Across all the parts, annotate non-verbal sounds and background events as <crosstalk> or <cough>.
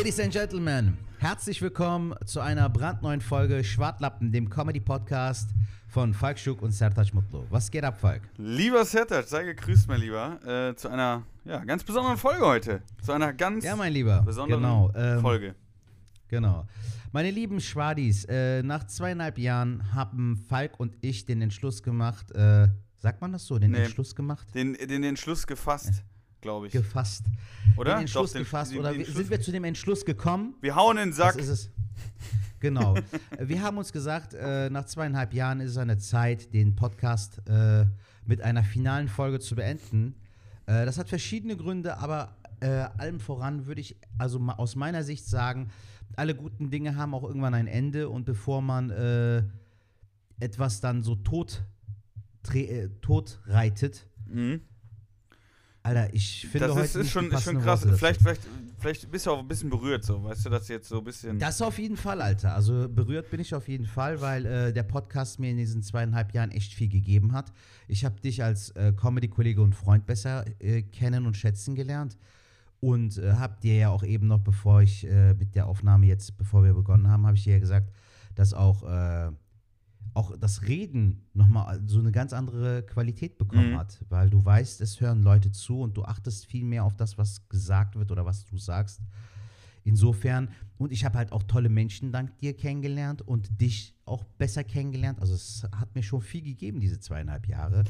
Ladies and Gentlemen, herzlich willkommen zu einer brandneuen Folge Schwartlappen, dem Comedy-Podcast von Falk Schuck und Sertac Mutlu. Was geht ab, Falk? Lieber Sertac, sei gegrüßt, mein Lieber, äh, zu einer ja, ganz besonderen Folge heute. Zu einer ganz Ja, mein Lieber. besonderen genau, ähm, Folge. Genau. Meine lieben Schwadis, äh, nach zweieinhalb Jahren haben Falk und ich den Entschluss gemacht, äh, sagt man das so, den Nee. Entschluss gemacht? Den, den Entschluss gefasst, glaube ich. Gefasst. Oder? Den Entschluss Doch, den- gefasst. den- oder Entschluss- sind wir zu dem Entschluss gekommen? Wir hauen in den Sack. Das ist es. Genau. <laughs> Wir haben uns gesagt, äh, nach zweieinhalb Jahren ist es an der Zeit, den Podcast äh, mit einer finalen Folge zu beenden. Äh, das hat verschiedene Gründe, aber äh, allem voran würde ich also aus meiner Sicht sagen, alle guten Dinge haben auch irgendwann ein Ende und bevor man äh, etwas dann so tot, äh, tot reitet, Mhm. Alter, ich finde Das heute ist, ist, schon, ist schon krass. Worte. Vielleicht, vielleicht, vielleicht bist du auch ein bisschen berührt, so. Weißt du, dass jetzt so ein bisschen. Das auf jeden Fall, Alter. Also berührt bin ich auf jeden Fall, weil äh, der Podcast mir in diesen zweieinhalb Jahren echt viel gegeben hat. Ich habe dich als äh, Comedy-Kollege und Freund besser äh, kennen und schätzen gelernt. Und äh, habe dir ja auch eben noch, bevor ich äh, mit der Aufnahme jetzt, bevor wir begonnen haben, habe ich dir ja gesagt, dass auch, äh, auch das Reden nochmal so eine ganz andere Qualität bekommen Mhm. hat. Weil du weißt, es hören Leute zu und du achtest viel mehr auf das, was gesagt wird oder was du sagst. Insofern, und ich habe halt auch tolle Menschen dank dir kennengelernt und dich auch besser kennengelernt. Also es hat mir schon viel gegeben, diese zweieinhalb Jahre.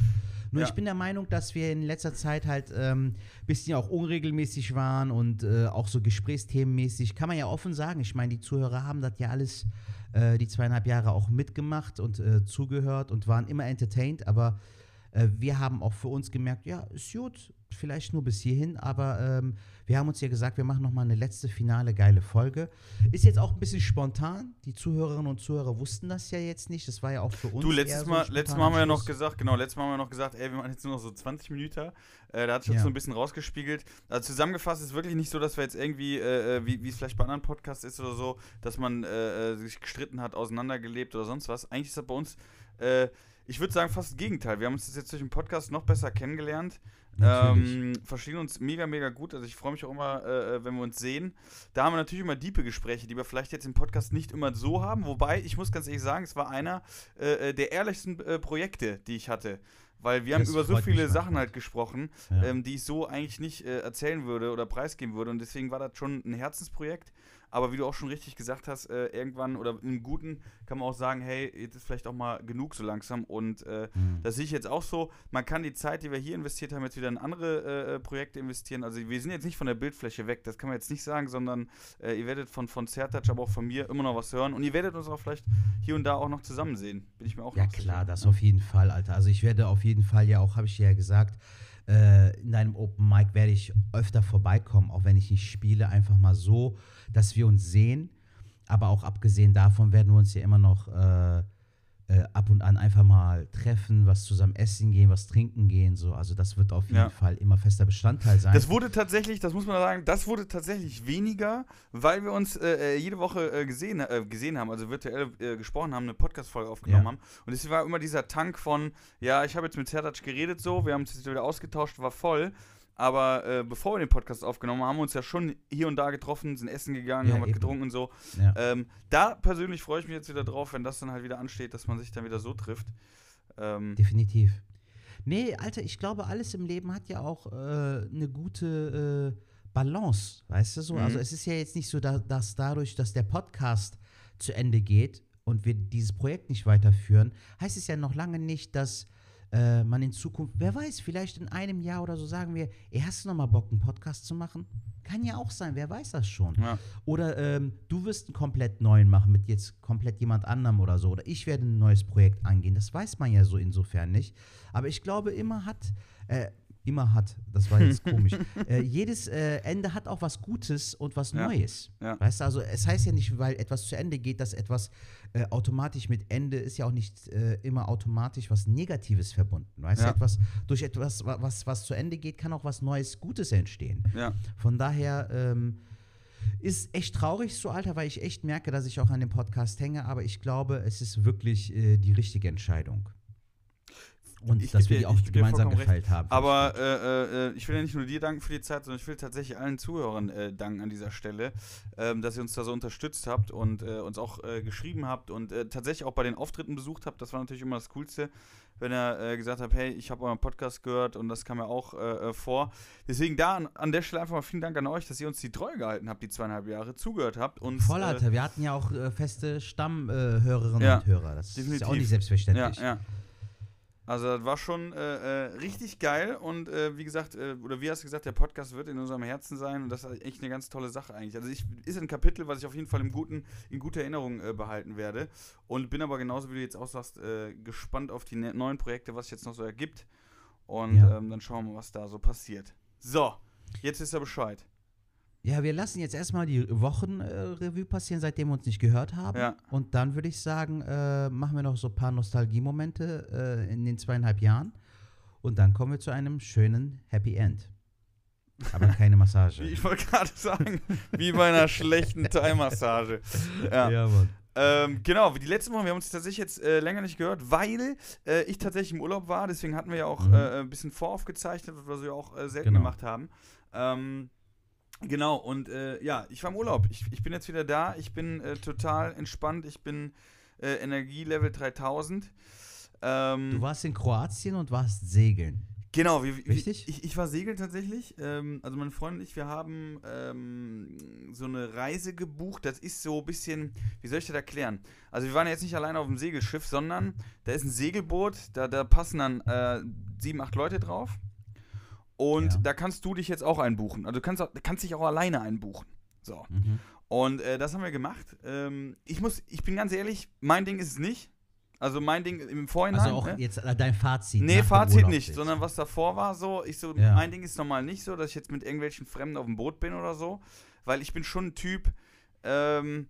Nur Ja. ich bin der Meinung, dass wir in letzter Zeit halt ein ähm, bisschen auch unregelmäßig waren und äh, auch so gesprächsthemenmäßig. Kann man ja offen sagen. Ich meine, die Zuhörer haben das ja alles äh, die zweieinhalb Jahre auch mitgemacht und äh, zugehört und waren immer entertained, aber äh, wir haben auch für uns gemerkt, ja, ist gut, vielleicht nur bis hierhin, aber ähm, wir haben uns ja gesagt, wir machen nochmal eine letzte finale geile Folge. Ist jetzt auch ein bisschen spontan. Die Zuhörerinnen und Zuhörer wussten das ja jetzt nicht. Das war ja auch für uns. Du, letztes so Mal, ein letztes Mal haben wir ja noch gesagt, genau, letztes Mal haben wir noch gesagt, ey, wir machen jetzt nur noch so 20 Minuten. Äh, da hat sich Ja. so ein bisschen rausgespiegelt. Also zusammengefasst ist wirklich nicht so, dass wir jetzt irgendwie, äh, äh, wie es vielleicht bei anderen Podcasts ist oder so, dass man äh, äh, sich gestritten hat, auseinandergelebt oder sonst was. Eigentlich ist das bei uns, äh, ich würde sagen, fast das Gegenteil. Wir haben uns das jetzt durch den Podcast noch besser kennengelernt. Ähm, verstehen uns mega, mega gut. Also ich freue mich auch immer, äh, äh, wenn wir uns sehen. Da haben wir natürlich immer diepe Gespräche, die wir vielleicht jetzt im Podcast nicht immer so haben. Wobei, ich muss ganz ehrlich sagen, es war einer äh, äh, der ehrlichsten äh, Projekte, die ich hatte. Weil wir haben Das über so viele. Sachen halt gesprochen, Ja. ähm, die ich so eigentlich nicht äh, erzählen würde oder preisgeben würde. Und deswegen war das schon ein Herzensprojekt. Aber wie du auch schon richtig gesagt hast, äh, irgendwann oder im Guten kann man auch sagen, hey, jetzt ist vielleicht auch mal genug so langsam. Und äh, Mhm. das sehe ich jetzt auch so. Man kann die Zeit, die wir hier investiert haben, jetzt wieder in andere äh, Projekte investieren. Also wir sind jetzt nicht von der Bildfläche weg, das kann man jetzt nicht sagen, sondern äh, ihr werdet von, von Sertac, aber auch von mir immer noch was hören. Und ihr werdet uns auch vielleicht hier und da auch noch zusammen sehen. Bin ich mir auch Ja, klar, sicher. das auf jeden Fall, Alter. Also ich werde auf jeden Fall ja auch, habe ich dir ja gesagt, äh, in deinem Open Mic werde ich öfter vorbeikommen, auch wenn ich nicht spiele, einfach mal so, dass wir uns sehen. Aber auch abgesehen davon werden wir uns ja immer noch äh, äh, ab und an einfach mal treffen, was zusammen essen gehen, was trinken gehen, so. Also das wird auf jeden Ja. Fall immer fester Bestandteil sein. Das wurde tatsächlich, das muss man sagen, das wurde tatsächlich weniger, weil wir uns äh, äh, jede Woche äh, gesehen, äh, gesehen haben, also virtuell gesprochen haben, eine Podcast-Folge aufgenommen Ja. haben. Und es war immer dieser Tank von, ja, ich habe jetzt mit Sertac geredet so, wir haben uns jetzt wieder ausgetauscht, war voll. Aber äh, bevor wir den Podcast aufgenommen haben, haben wir uns ja schon hier und da getroffen, sind essen gegangen, Ja, haben was getrunken und so. ja. Ähm, da persönlich freue ich mich jetzt wieder drauf, wenn das dann halt wieder ansteht, dass man sich dann wieder so trifft. Ähm, Definitiv. Nee, Alter, ich glaube, alles im Leben hat ja auch äh, eine gute äh, Balance, weißt du so? Mhm. Also es ist ja jetzt nicht so, da, dass dadurch, dass der Podcast zu Ende geht und wir dieses Projekt nicht weiterführen, heißt es ja noch lange nicht, dass äh, man in Zukunft, wer weiß, vielleicht in einem Jahr oder so sagen wir, ey, hast du noch mal Bock, einen Podcast zu machen? Kann ja auch sein, wer weiß das schon. ja. Oder ähm, du wirst einen komplett neuen machen mit jetzt komplett jemand anderem oder so. Oder ich werde ein neues Projekt angehen. Das weiß man ja so insofern nicht. Aber ich glaube, immer hat, äh, immer hat, das war jetzt <laughs> komisch, äh, jedes äh, Ende hat auch was Gutes und was Ja. Neues. Ja. Weißt du, also es heißt ja nicht, weil etwas zu Ende geht, dass etwas äh, automatisch mit Ende ist ja auch nicht äh, immer automatisch was Negatives verbunden. Weißt Ja. du, etwas, durch etwas, wa- was, was zu Ende geht, kann auch was Neues, Gutes entstehen. Von daher ähm, ist echt traurig so, Alter, weil ich echt merke, dass ich auch an dem Podcast hänge, aber ich glaube, es ist wirklich äh, die richtige Entscheidung. Und Ich dass wir dir- die auch gemeinsam gefeilt haben. Aber äh, äh, ich will ja nicht nur dir danken für die Zeit, sondern ich will tatsächlich allen Zuhörern äh, danken an dieser Stelle, ähm, dass ihr uns da so unterstützt habt und äh, uns auch äh, geschrieben habt und äh, tatsächlich auch bei den Auftritten besucht habt. Das war natürlich immer das Coolste, wenn ihr gesagt habt, hey, ich habe euren Podcast gehört und das kam ja auch vor. Deswegen da an, an der Stelle einfach mal vielen Dank an euch, dass ihr uns die Treue gehalten habt, die zweieinhalb Jahre zugehört habt. Und, Voll, Alter. Wir hatten ja auch feste Stammhörerinnen Ja, und Hörer. Das ist ja definitiv. auch nicht Ja, selbstverständlich. ja. Also das war schon äh, äh, richtig geil und äh, wie gesagt, äh, oder wie hast du gesagt, der Podcast wird in unserem Herzen sein und das ist echt eine ganz tolle Sache eigentlich. Also ich ist ein Kapitel, was ich auf jeden Fall im guten, in guter Erinnerung äh, behalten werde und bin aber genauso wie du jetzt auch sagst, äh, gespannt auf die ne neuen Projekte, was jetzt noch so ergibt und Ja. ähm, dann schauen wir mal, was da so passiert. So, jetzt ist er Bescheid. Ja, wir lassen jetzt erstmal die Wochenrevue passieren, seitdem wir uns nicht gehört haben. Ja. Und dann würde ich sagen, äh, machen wir noch so ein paar Nostalgiemomente äh, in den zweieinhalb Jahren. Und dann kommen wir zu einem schönen Happy End. Aber <laughs> keine Massage. Ich wollte gerade sagen, wie bei einer schlechten Thai-Massage. <laughs> Ja. Mann. Ähm, genau, wie die letzten Wochen, wir haben uns tatsächlich jetzt äh, länger nicht gehört, weil äh, ich tatsächlich im Urlaub war. Deswegen hatten wir ja auch Mhm. äh, ein bisschen voraufgezeichnet, was wir ja auch äh, selten Genau. gemacht haben. Ähm, genau, und äh, ja, ich war im Urlaub. Ich, ich bin jetzt wieder da. Ich bin äh, total entspannt. Ich bin äh, Energielevel 3000. Ähm, Du warst in Kroatien und warst segeln. Genau, wie, wie, Richtig? Ich, ich war segeln tatsächlich. Ähm, also meine Freundin und ich, wir haben ähm, so eine Reise gebucht. Das ist so ein bisschen, wie soll ich das erklären? Also wir waren jetzt nicht alleine auf dem Segelschiff, sondern da ist ein Segelboot, da, da passen dann äh, sieben, acht Leute drauf. Und Ja. da kannst du dich jetzt auch einbuchen. Also du kannst, auch, kannst dich auch alleine einbuchen. So. Mhm. Und äh, das haben wir gemacht. Ähm, ich muss, ich bin ganz ehrlich, mein Ding ist es nicht. Also mein Ding im Vorhinein. Also auch ne? jetzt äh, dein Fazit. Nee, Fazit nicht, jetzt. sondern was davor war so, ich so, Ja. mein Ding ist normal nicht so, dass ich jetzt mit irgendwelchen Fremden auf dem Boot bin oder so, weil ich bin schon ein Typ, ähm,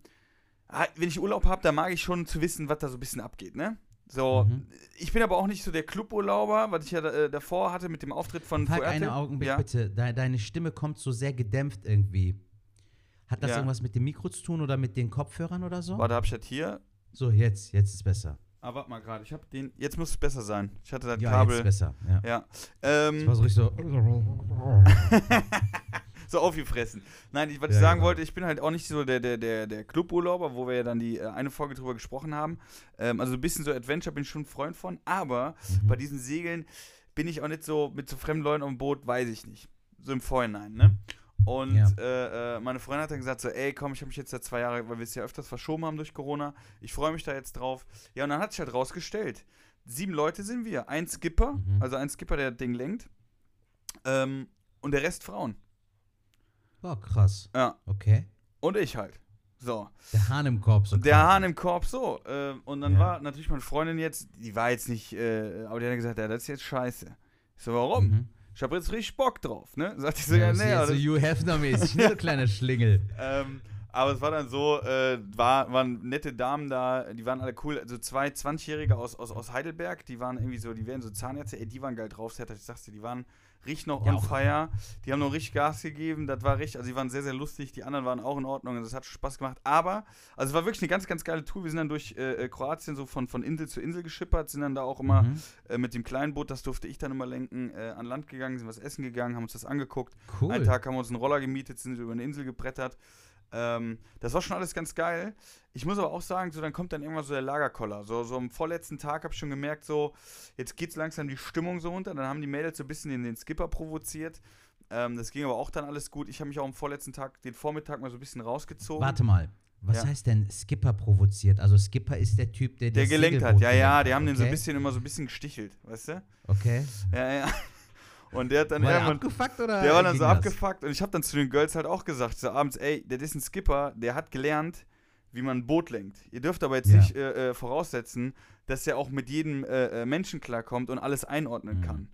ah, wenn ich Urlaub habe, da mag ich schon zu wissen, was da so ein bisschen abgeht, ne? So, Mhm. ich bin aber auch nicht so der Cluburlauber, was ich ja äh, davor hatte mit dem Auftritt von Fuerte. einen Augenblick ja. bitte. Dei- deine Stimme kommt so sehr gedämpft irgendwie. Hat das Ja. irgendwas mit dem Mikro zu tun oder mit den Kopfhörern oder so? Warte, hab ich das hier? So, jetzt, jetzt ist besser. Ah, warte mal gerade, ich hab den, jetzt muss es besser sein. Ich hatte das Ja, Kabel. jetzt ist besser. Ja. Ja. Das Ähm, war so richtig so. <laughs> <laughs> so aufgefressen. Nein, ich, was Ja, ich sagen genau. wollte, ich bin halt auch nicht so der, der, der, der Cluburlauber, wo wir ja dann die äh, eine Folge drüber gesprochen haben. Ähm, also ein bisschen so Adventure bin ich schon ein Freund von, aber Mhm. bei diesen Segeln bin ich auch nicht so mit so fremden Leuten auf dem Boot, weiß ich nicht. So im Vorhinein, ne? Und Ja. äh, äh, meine Freundin hat dann gesagt so, ey, komm, ich habe mich jetzt seit zwei Jahren, weil wir es ja öfters verschoben haben durch Corona, ich freue mich da jetzt drauf. Ja, und dann hat sich halt rausgestellt, sieben Leute sind wir, ein Skipper, Mhm. also ein Skipper, der das Ding lenkt, ähm, und der Rest Frauen. Oh, krass. Ja, Okay. und ich halt. So. Der Hahn im Korb. So Der. Hahn im Korb, so. Äh, und dann Ja. war natürlich meine Freundin jetzt, die war jetzt nicht, äh, aber die hat gesagt, ja, das ist jetzt scheiße. Ich so, warum? Mhm. Ich habe jetzt richtig Bock drauf, ne? Sagt ich so, Ja, ja, nee, aber so Hugh <laughs> Hefner-mäßig, ne, kleiner Schlingel. ähm, aber es war dann so, äh, war, waren nette Damen da, die waren alle cool. Also zwei 20-Jährige aus, aus, aus Heidelberg, die waren irgendwie so, die wären so Zahnärzte, ey, die waren geil drauf, ich sag's dir, die waren richtig noch Ja, on auch- fire. Die haben noch richtig Gas gegeben, das war richtig, also die waren sehr, sehr lustig, die anderen waren auch in Ordnung, also es hat Spaß gemacht. Aber, also es war wirklich eine ganz, ganz geile Tour. Wir sind dann durch äh, äh, Kroatien so von, von Insel zu Insel geschippert, sind dann da auch immer Mhm. äh, mit dem kleinen Boot, das durfte ich dann immer lenken, äh, an Land gegangen, sind was essen gegangen, haben uns das angeguckt. Cool. Einen Tag haben wir uns einen Roller gemietet, sind über eine Insel gebrettert. Ähm, das war schon alles ganz geil. Ich muss aber auch sagen, so dann kommt dann irgendwann so der Lagerkoller. So, so am vorletzten Tag habe ich schon gemerkt, so jetzt geht's langsam die Stimmung so runter. Dann haben die Mädels so ein bisschen den, den Skipper provoziert. Ähm, das ging aber auch dann alles gut. Ich habe mich auch am vorletzten Tag, den Vormittag mal so ein bisschen rausgezogen. Warte mal. Was Ja. heißt denn Skipper provoziert? Also Skipper ist der Typ, der der gelenkt hat. Segelboot Ja, ja, gelenkt die hat, haben den so ein okay? bisschen immer so ein bisschen gestichelt, weißt du? Okay. Ja, ja. Und der hat dann War der irgendwann. abgefuckt oder? Der war dann so das? abgefuckt und ich habe dann zu den Girls halt auch gesagt, so abends, ey, das ist ein Skipper, der hat gelernt, wie man ein Boot lenkt. Ihr dürft aber jetzt Ja. nicht äh, äh, voraussetzen, dass er auch mit jedem äh, äh, Menschen klarkommt und alles einordnen Mhm. kann.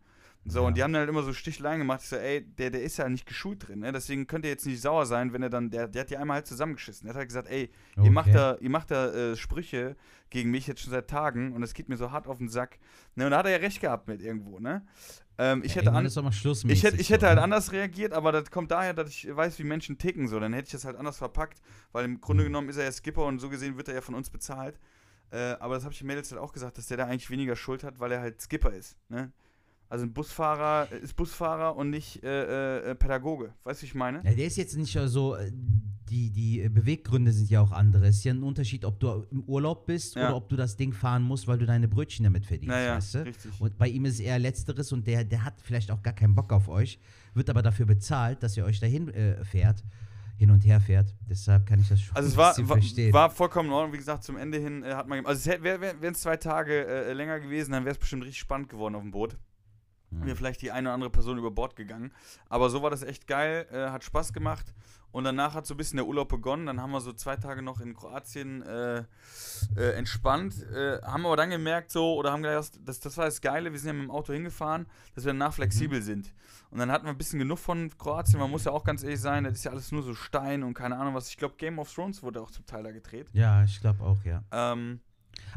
So, Ja. und die haben dann halt immer so Stichlein gemacht. Ich so, ey, der, der ist ja nicht geschult drin, ne? Deswegen könnt ihr jetzt nicht sauer sein, wenn er dann, der, der hat die einmal halt zusammengeschissen. Der hat halt gesagt, ey, ihr macht Okay. da, ihr macht da äh, Sprüche gegen mich jetzt schon seit Tagen und das geht mir so hart auf den Sack. Ne, und da hat er ja recht gehabt mit irgendwo, ne? Ähm, ich Ja, hätte an, ich hätte, ich hätte halt ne? anders reagiert, aber das kommt daher, dass ich weiß, wie Menschen ticken. So, dann hätte ich das halt anders verpackt, weil im Grunde Mhm. genommen ist er ja Skipper und so gesehen wird er ja von uns bezahlt. Äh, aber das habe ich den Mädels halt auch gesagt, dass der da eigentlich weniger Schuld hat, weil er halt Skipper ist. Ne? Also ein Busfahrer ist Busfahrer und nicht äh, äh, Pädagoge. Weißt du, wie ich meine? Ja, der ist jetzt nicht so, äh, die, die Beweggründe sind ja auch andere. Es ist ja ein Unterschied, ob du im Urlaub bist Ja. oder ob du das Ding fahren musst, weil du deine Brötchen damit verdienst, Naja, weißt du? richtig. Und bei ihm ist es eher Letzteres und der, der hat vielleicht auch gar keinen Bock auf euch, wird aber dafür bezahlt, dass ihr euch dahin äh, fährt, hin und her fährt. Deshalb kann ich das schon Also es war, verstehen. war vollkommen in Ordnung. Wie gesagt, zum Ende hin äh, hat man. Also es wären wär, es zwei Tage äh, länger gewesen, dann wäre es bestimmt richtig spannend geworden auf dem Boot. Hm. Wäre vielleicht die eine oder andere Person über Bord gegangen. Aber so war das echt geil, äh, hat Spaß gemacht. Und danach hat so ein bisschen der Urlaub begonnen. Dann haben wir so zwei Tage noch in Kroatien äh, äh, entspannt. Äh, haben aber dann gemerkt, so, oder haben gedacht, das, das war das Geile, wir sind ja mit dem Auto hingefahren, dass wir danach flexibel sind. Und dann hatten wir ein bisschen genug von Kroatien. Man muss ja auch ganz ehrlich sein, das ist ja alles nur so Stein und keine Ahnung was. Ich glaube, Game of Thrones wurde auch zum Teil da gedreht. ja, ich glaube auch, ja. Ähm,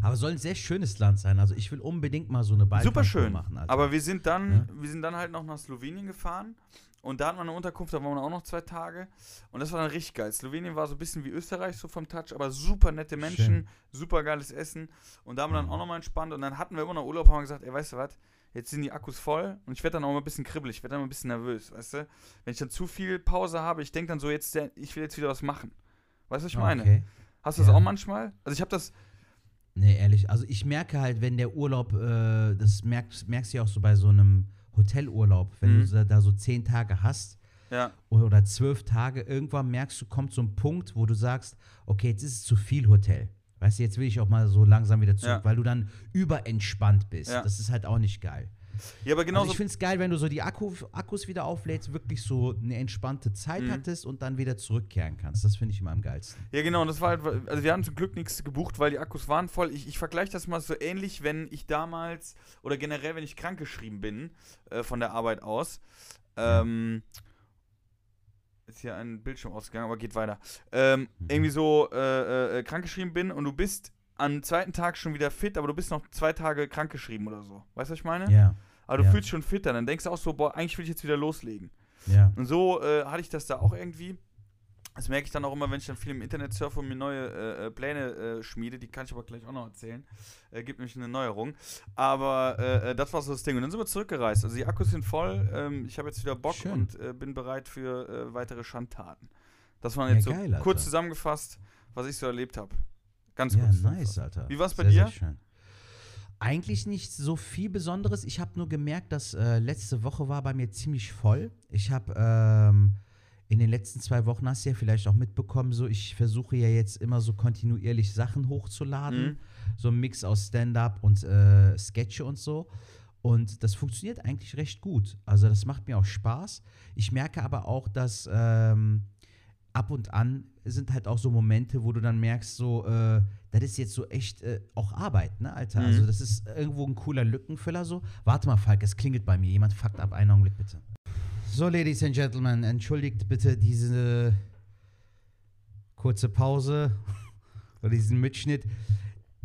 Aber soll ein sehr schönes Land sein. Also ich will unbedingt mal so eine Balkan super schön. machen. Alter. Aber wir sind dann, Ja. wir sind dann halt noch nach Slowenien gefahren. Und da hatten wir eine Unterkunft, da waren wir auch noch zwei Tage. Und das war dann richtig geil. Slowenien war so ein bisschen wie Österreich, so vom Touch, aber super nette Menschen, Schön. super geiles Essen. Und da haben wir dann Mhm. auch nochmal entspannt. Und dann hatten wir immer noch Urlaub, haben wir gesagt, ey, weißt du was, jetzt sind die Akkus voll. Und ich werde dann auch mal ein bisschen kribbelig, ich werde dann mal ein bisschen nervös, weißt du. Wenn ich dann zu viel Pause habe, ich denke dann so, jetzt, ich will jetzt wieder was machen. Weißt du, was ich meine? Okay. Hast du das Ja. auch manchmal? Also ich habe das, Nee, ehrlich. Also ich merke halt, wenn der Urlaub, äh, das merkst, merkst du ja auch so bei so einem Hotelurlaub, wenn Mhm. du da- so zehn Tage hast ja, oder zwölf Tage, irgendwann merkst du, kommt so ein Punkt, wo du sagst, okay, jetzt ist es zu viel Hotel. Weißt du, jetzt will ich auch mal so langsam wieder zurück, Ja. weil du dann überentspannt bist. Ja. Das ist halt auch nicht geil. Ja, aber Genau genauso also ich finde es geil, wenn du so die Akku, Akkus wieder auflädst, wirklich so eine entspannte Zeit Mhm. hattest und dann wieder zurückkehren kannst. Das finde ich immer am geilsten. Ja, genau, und das war halt, also wir haben zum Glück nichts gebucht, weil die Akkus waren voll. Ich, ich vergleiche das mal so ähnlich, wenn ich damals, oder generell, wenn ich krankgeschrieben bin, äh, von der Arbeit aus. Ähm, ist hier ein Bildschirm ausgegangen, aber geht weiter. Ähm, Mhm. Irgendwie so äh, äh, krankgeschrieben bin und du bist am zweiten Tag schon wieder fit, aber du bist noch zwei Tage krankgeschrieben oder so. Weißt du, was ich meine? Ja, Aber du ja. fühlst schon fitter, dann denkst du auch so, boah, eigentlich will ich jetzt wieder loslegen. ja. Und so äh, hatte ich das da auch irgendwie. Das merke ich dann auch immer, wenn ich dann viel im Internet surfe und mir neue äh, äh, Pläne äh, schmiede. Die kann ich aber gleich auch noch erzählen. Äh, gibt nämlich eine Neuerung. Aber äh, äh, das war so das Ding. Und dann sind wir zurückgereist. Also die Akkus sind voll. Ähm, ich habe jetzt wieder Bock Schön. und bin bereit für weitere Schandtaten. Das waren Ja, jetzt so geil, Alter. kurz zusammengefasst, was ich so erlebt habe. Ganz Ja, kurz. nice. Alter. Wie war's bei Sehr, dir? Sehr. Eigentlich nicht so viel Besonderes. Ich habe nur gemerkt, dass äh, letzte Woche war bei mir ziemlich voll. Ich habe ähm, in den letzten zwei Wochen, hast du ja vielleicht auch mitbekommen, so ich versuche ja jetzt immer so kontinuierlich Sachen hochzuladen. Mhm. So ein Mix aus Stand-up und äh, Sketche und so. Und das funktioniert eigentlich recht gut. Also das macht mir auch Spaß. Ich merke aber auch, dass ähm, ab und an sind halt auch so Momente, wo du dann merkst, so, äh, das ist jetzt so echt äh, auch Arbeit, ne, Alter? Mhm. Also das ist irgendwo ein cooler Lückenfüller so. Warte mal, Falk, es klingelt bei mir. Jemand fuckt ab, einen Augenblick bitte. So, Ladies and Gentlemen, entschuldigt bitte diese kurze Pause <laughs> oder diesen Mitschnitt.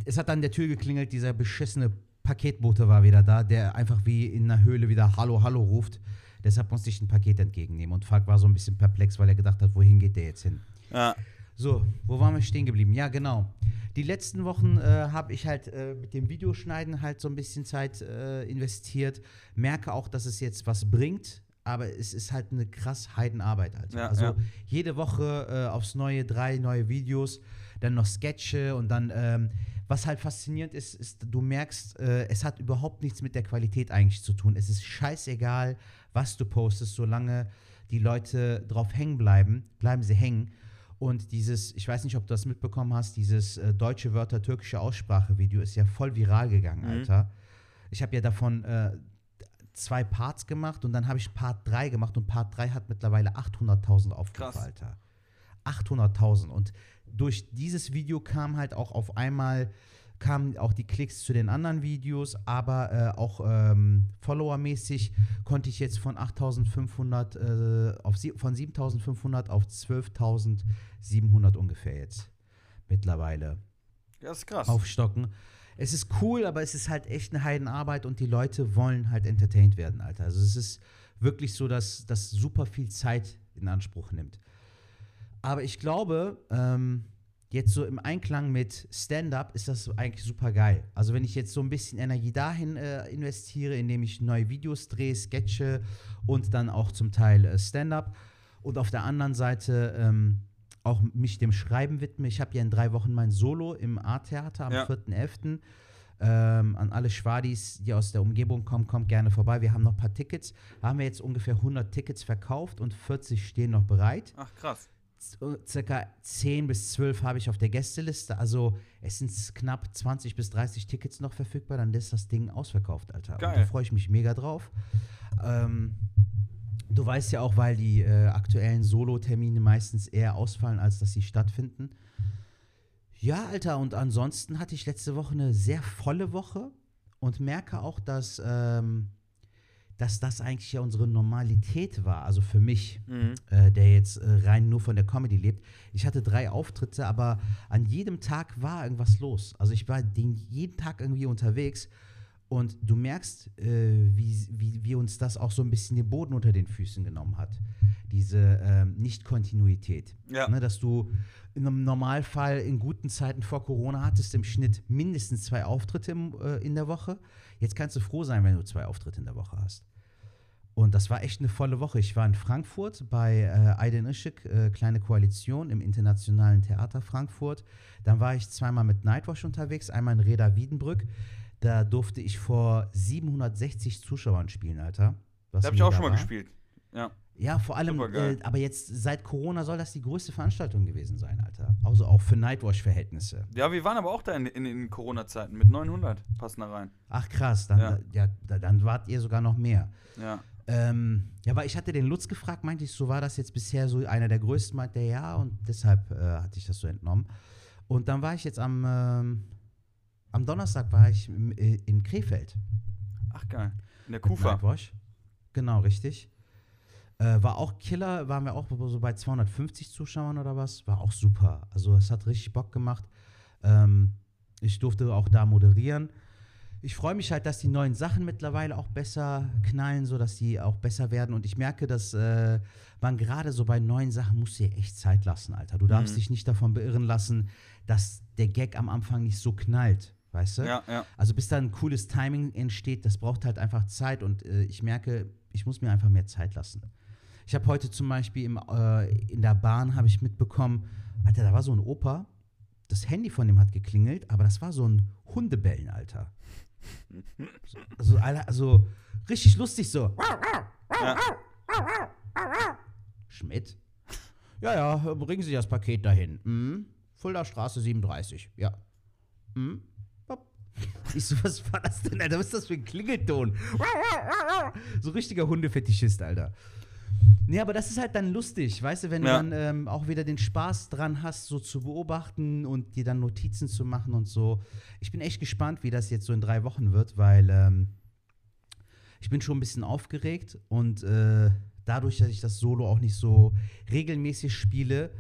Es hat an der Tür geklingelt, dieser beschissene Paketbote war wieder da, der einfach wie in einer Höhle wieder Hallo, Hallo ruft. Deshalb musste ich ein Paket entgegennehmen. Und Falk war so ein bisschen perplex, weil er gedacht hat, wohin geht der jetzt hin? Ja. So, wo waren wir stehen geblieben? Ja, genau. Die letzten Wochen äh, habe ich halt äh, mit dem Videoschneiden halt so ein bisschen Zeit äh, investiert. Merke auch, dass es jetzt was bringt, aber es ist halt eine krass Heidenarbeit. Alter. Ja, also ja. jede Woche äh, aufs neue, drei neue Videos, dann noch Sketche und dann, ähm, was halt faszinierend ist, ist, du merkst, äh, es hat überhaupt nichts mit der Qualität eigentlich zu tun. Es ist scheißegal, was du postest, solange die Leute drauf hängen bleiben, bleiben sie hängen. Und dieses, ich weiß nicht, ob du das mitbekommen hast, dieses äh, deutsche Wörter türkische Aussprache-Video ist ja voll viral gegangen, Mhm. Alter. Ich habe ja davon äh, zwei Parts gemacht und dann habe ich Part 3 gemacht und Part 3 hat mittlerweile 800.000 Aufrufe, Krass. Alter. 800.000 und durch dieses Video kam halt auch auf einmal kamen auch die Klicks zu den anderen Videos, aber äh, auch ähm, Follower-mäßig konnte ich jetzt von 8.500 äh, auf sie von 7.500 auf 12.700 ungefähr jetzt mittlerweile ja, ist krass. aufstocken. Es ist cool, aber es ist halt echt eine Heidenarbeit und die Leute wollen halt entertained werden, Alter. Also es ist wirklich so, dass das super viel Zeit in Anspruch nimmt. Aber ich glaube, ähm, jetzt so im Einklang mit Stand-up ist das eigentlich super geil. Also wenn ich jetzt so ein bisschen Energie dahin äh, investiere, indem ich neue Videos drehe, Sketche und dann auch zum Teil äh, Stand-up und auf der anderen Seite ähm, auch mich dem Schreiben widme. Ich habe ja in drei Wochen mein Solo im A-Theater am Ja. 4.11. Ähm, an alle Schwadis, die aus der Umgebung kommen, kommt gerne vorbei. Wir haben noch ein paar Tickets. Haben wir jetzt ungefähr 100 Tickets verkauft und 40 stehen noch bereit. Ach, krass. Circa 10 bis 12 habe ich auf der Gästeliste. Also es sind knapp 20 bis 30 Tickets noch verfügbar. Dann ist das Ding ausverkauft, Alter. Geil. Und da freue ich mich mega drauf. Ähm, du weißt ja auch, weil die äh, aktuellen Solo-Termine meistens eher ausfallen, als dass sie stattfinden. Ja, Alter, und ansonsten hatte ich letzte Woche eine sehr volle Woche und merke auch, dass, ähm, dass das eigentlich ja unsere Normalität war. Also für mich Mhm. äh, der jetzt äh, rein nur von der Comedy lebt. Ich hatte drei Auftritte, aber an jedem Tag war irgendwas los. Also ich war den, jeden Tag irgendwie unterwegs und du merkst, äh, wie, wie, wie uns das auch so ein bisschen den Boden unter den Füßen genommen hat. Diese ähm, Nicht-Kontinuität. Ja. Ne, dass du in einem Normalfall in guten Zeiten vor Corona hattest im Schnitt mindestens zwei Auftritte im, äh, in der Woche. Jetzt kannst du froh sein, wenn du zwei Auftritte in der Woche hast. Und das war echt eine volle Woche. Ich war in Frankfurt bei äh, Aydin äh, Kleine Koalition im Internationalen Theater Frankfurt. Dann war ich zweimal mit Nightwash unterwegs, einmal in Reda Wiedenbrück. Da durfte ich vor 760 Zuschauern spielen, Alter. Was Da habe ich auch schon mal war. gespielt. Ja. Ja, vor allem, äh, aber jetzt seit Corona soll das die größte Veranstaltung gewesen sein, Alter. Also auch für Nightwash-Verhältnisse. Ja, wir waren aber auch da in, in, in Corona-Zeiten mit 900. Passen da rein. Ach krass, dann, Ja. ja. da, dann wart ihr sogar noch mehr. Ja. Ähm, ja, weil ich hatte den Lutz gefragt, meinte ich, so war das jetzt bisher so einer der größten, meinte er ja, und deshalb äh, hatte ich das so entnommen. Und dann war ich jetzt am, ähm, am Donnerstag war ich im, äh, in Krefeld. Ach, geil. In der Kufa. Nightwash. Genau, richtig. Äh, war auch Killer, waren wir auch so bei 250 Zuschauern oder was. War auch super. Also es hat richtig Bock gemacht. Ähm, ich durfte auch da moderieren. Ich freue mich halt, dass die neuen Sachen mittlerweile auch besser knallen, sodass die auch besser werden. Und ich merke, dass äh, man gerade so bei neuen Sachen muss dir echt Zeit lassen, Alter. Du darfst Mhm. dich nicht davon beirren lassen, dass der Gag am Anfang nicht so knallt. Weißt du? Ja, ja. Also bis da ein cooles Timing entsteht, das braucht halt einfach Zeit und äh, ich merke, ich muss mir einfach mehr Zeit lassen. Ich habe heute zum Beispiel im, äh, in der Bahn habe ich mitbekommen, Alter, da war so ein Opa, das Handy von dem hat geklingelt, aber das war so ein Hundebellen, Alter. Also, also richtig lustig so. ja. Schmidt? Ja, ja, bringen Sie das Paket dahin. Mhm. Fulda Straße 37, ja. Hopp. Ich so, was war das denn, Alter? Was ist das für ein Klingelton? So richtiger Hundefetischist, Alter. Nee, aber das ist halt dann lustig, weißt du, wenn Ja. du dann ähm, auch wieder den Spaß dran hast, so zu beobachten und dir dann Notizen zu machen und so. Ich bin echt gespannt, wie das jetzt so in drei Wochen wird, weil ähm, ich bin schon ein bisschen aufgeregt und äh, dadurch, dass ich das Solo auch nicht so regelmäßig spiele,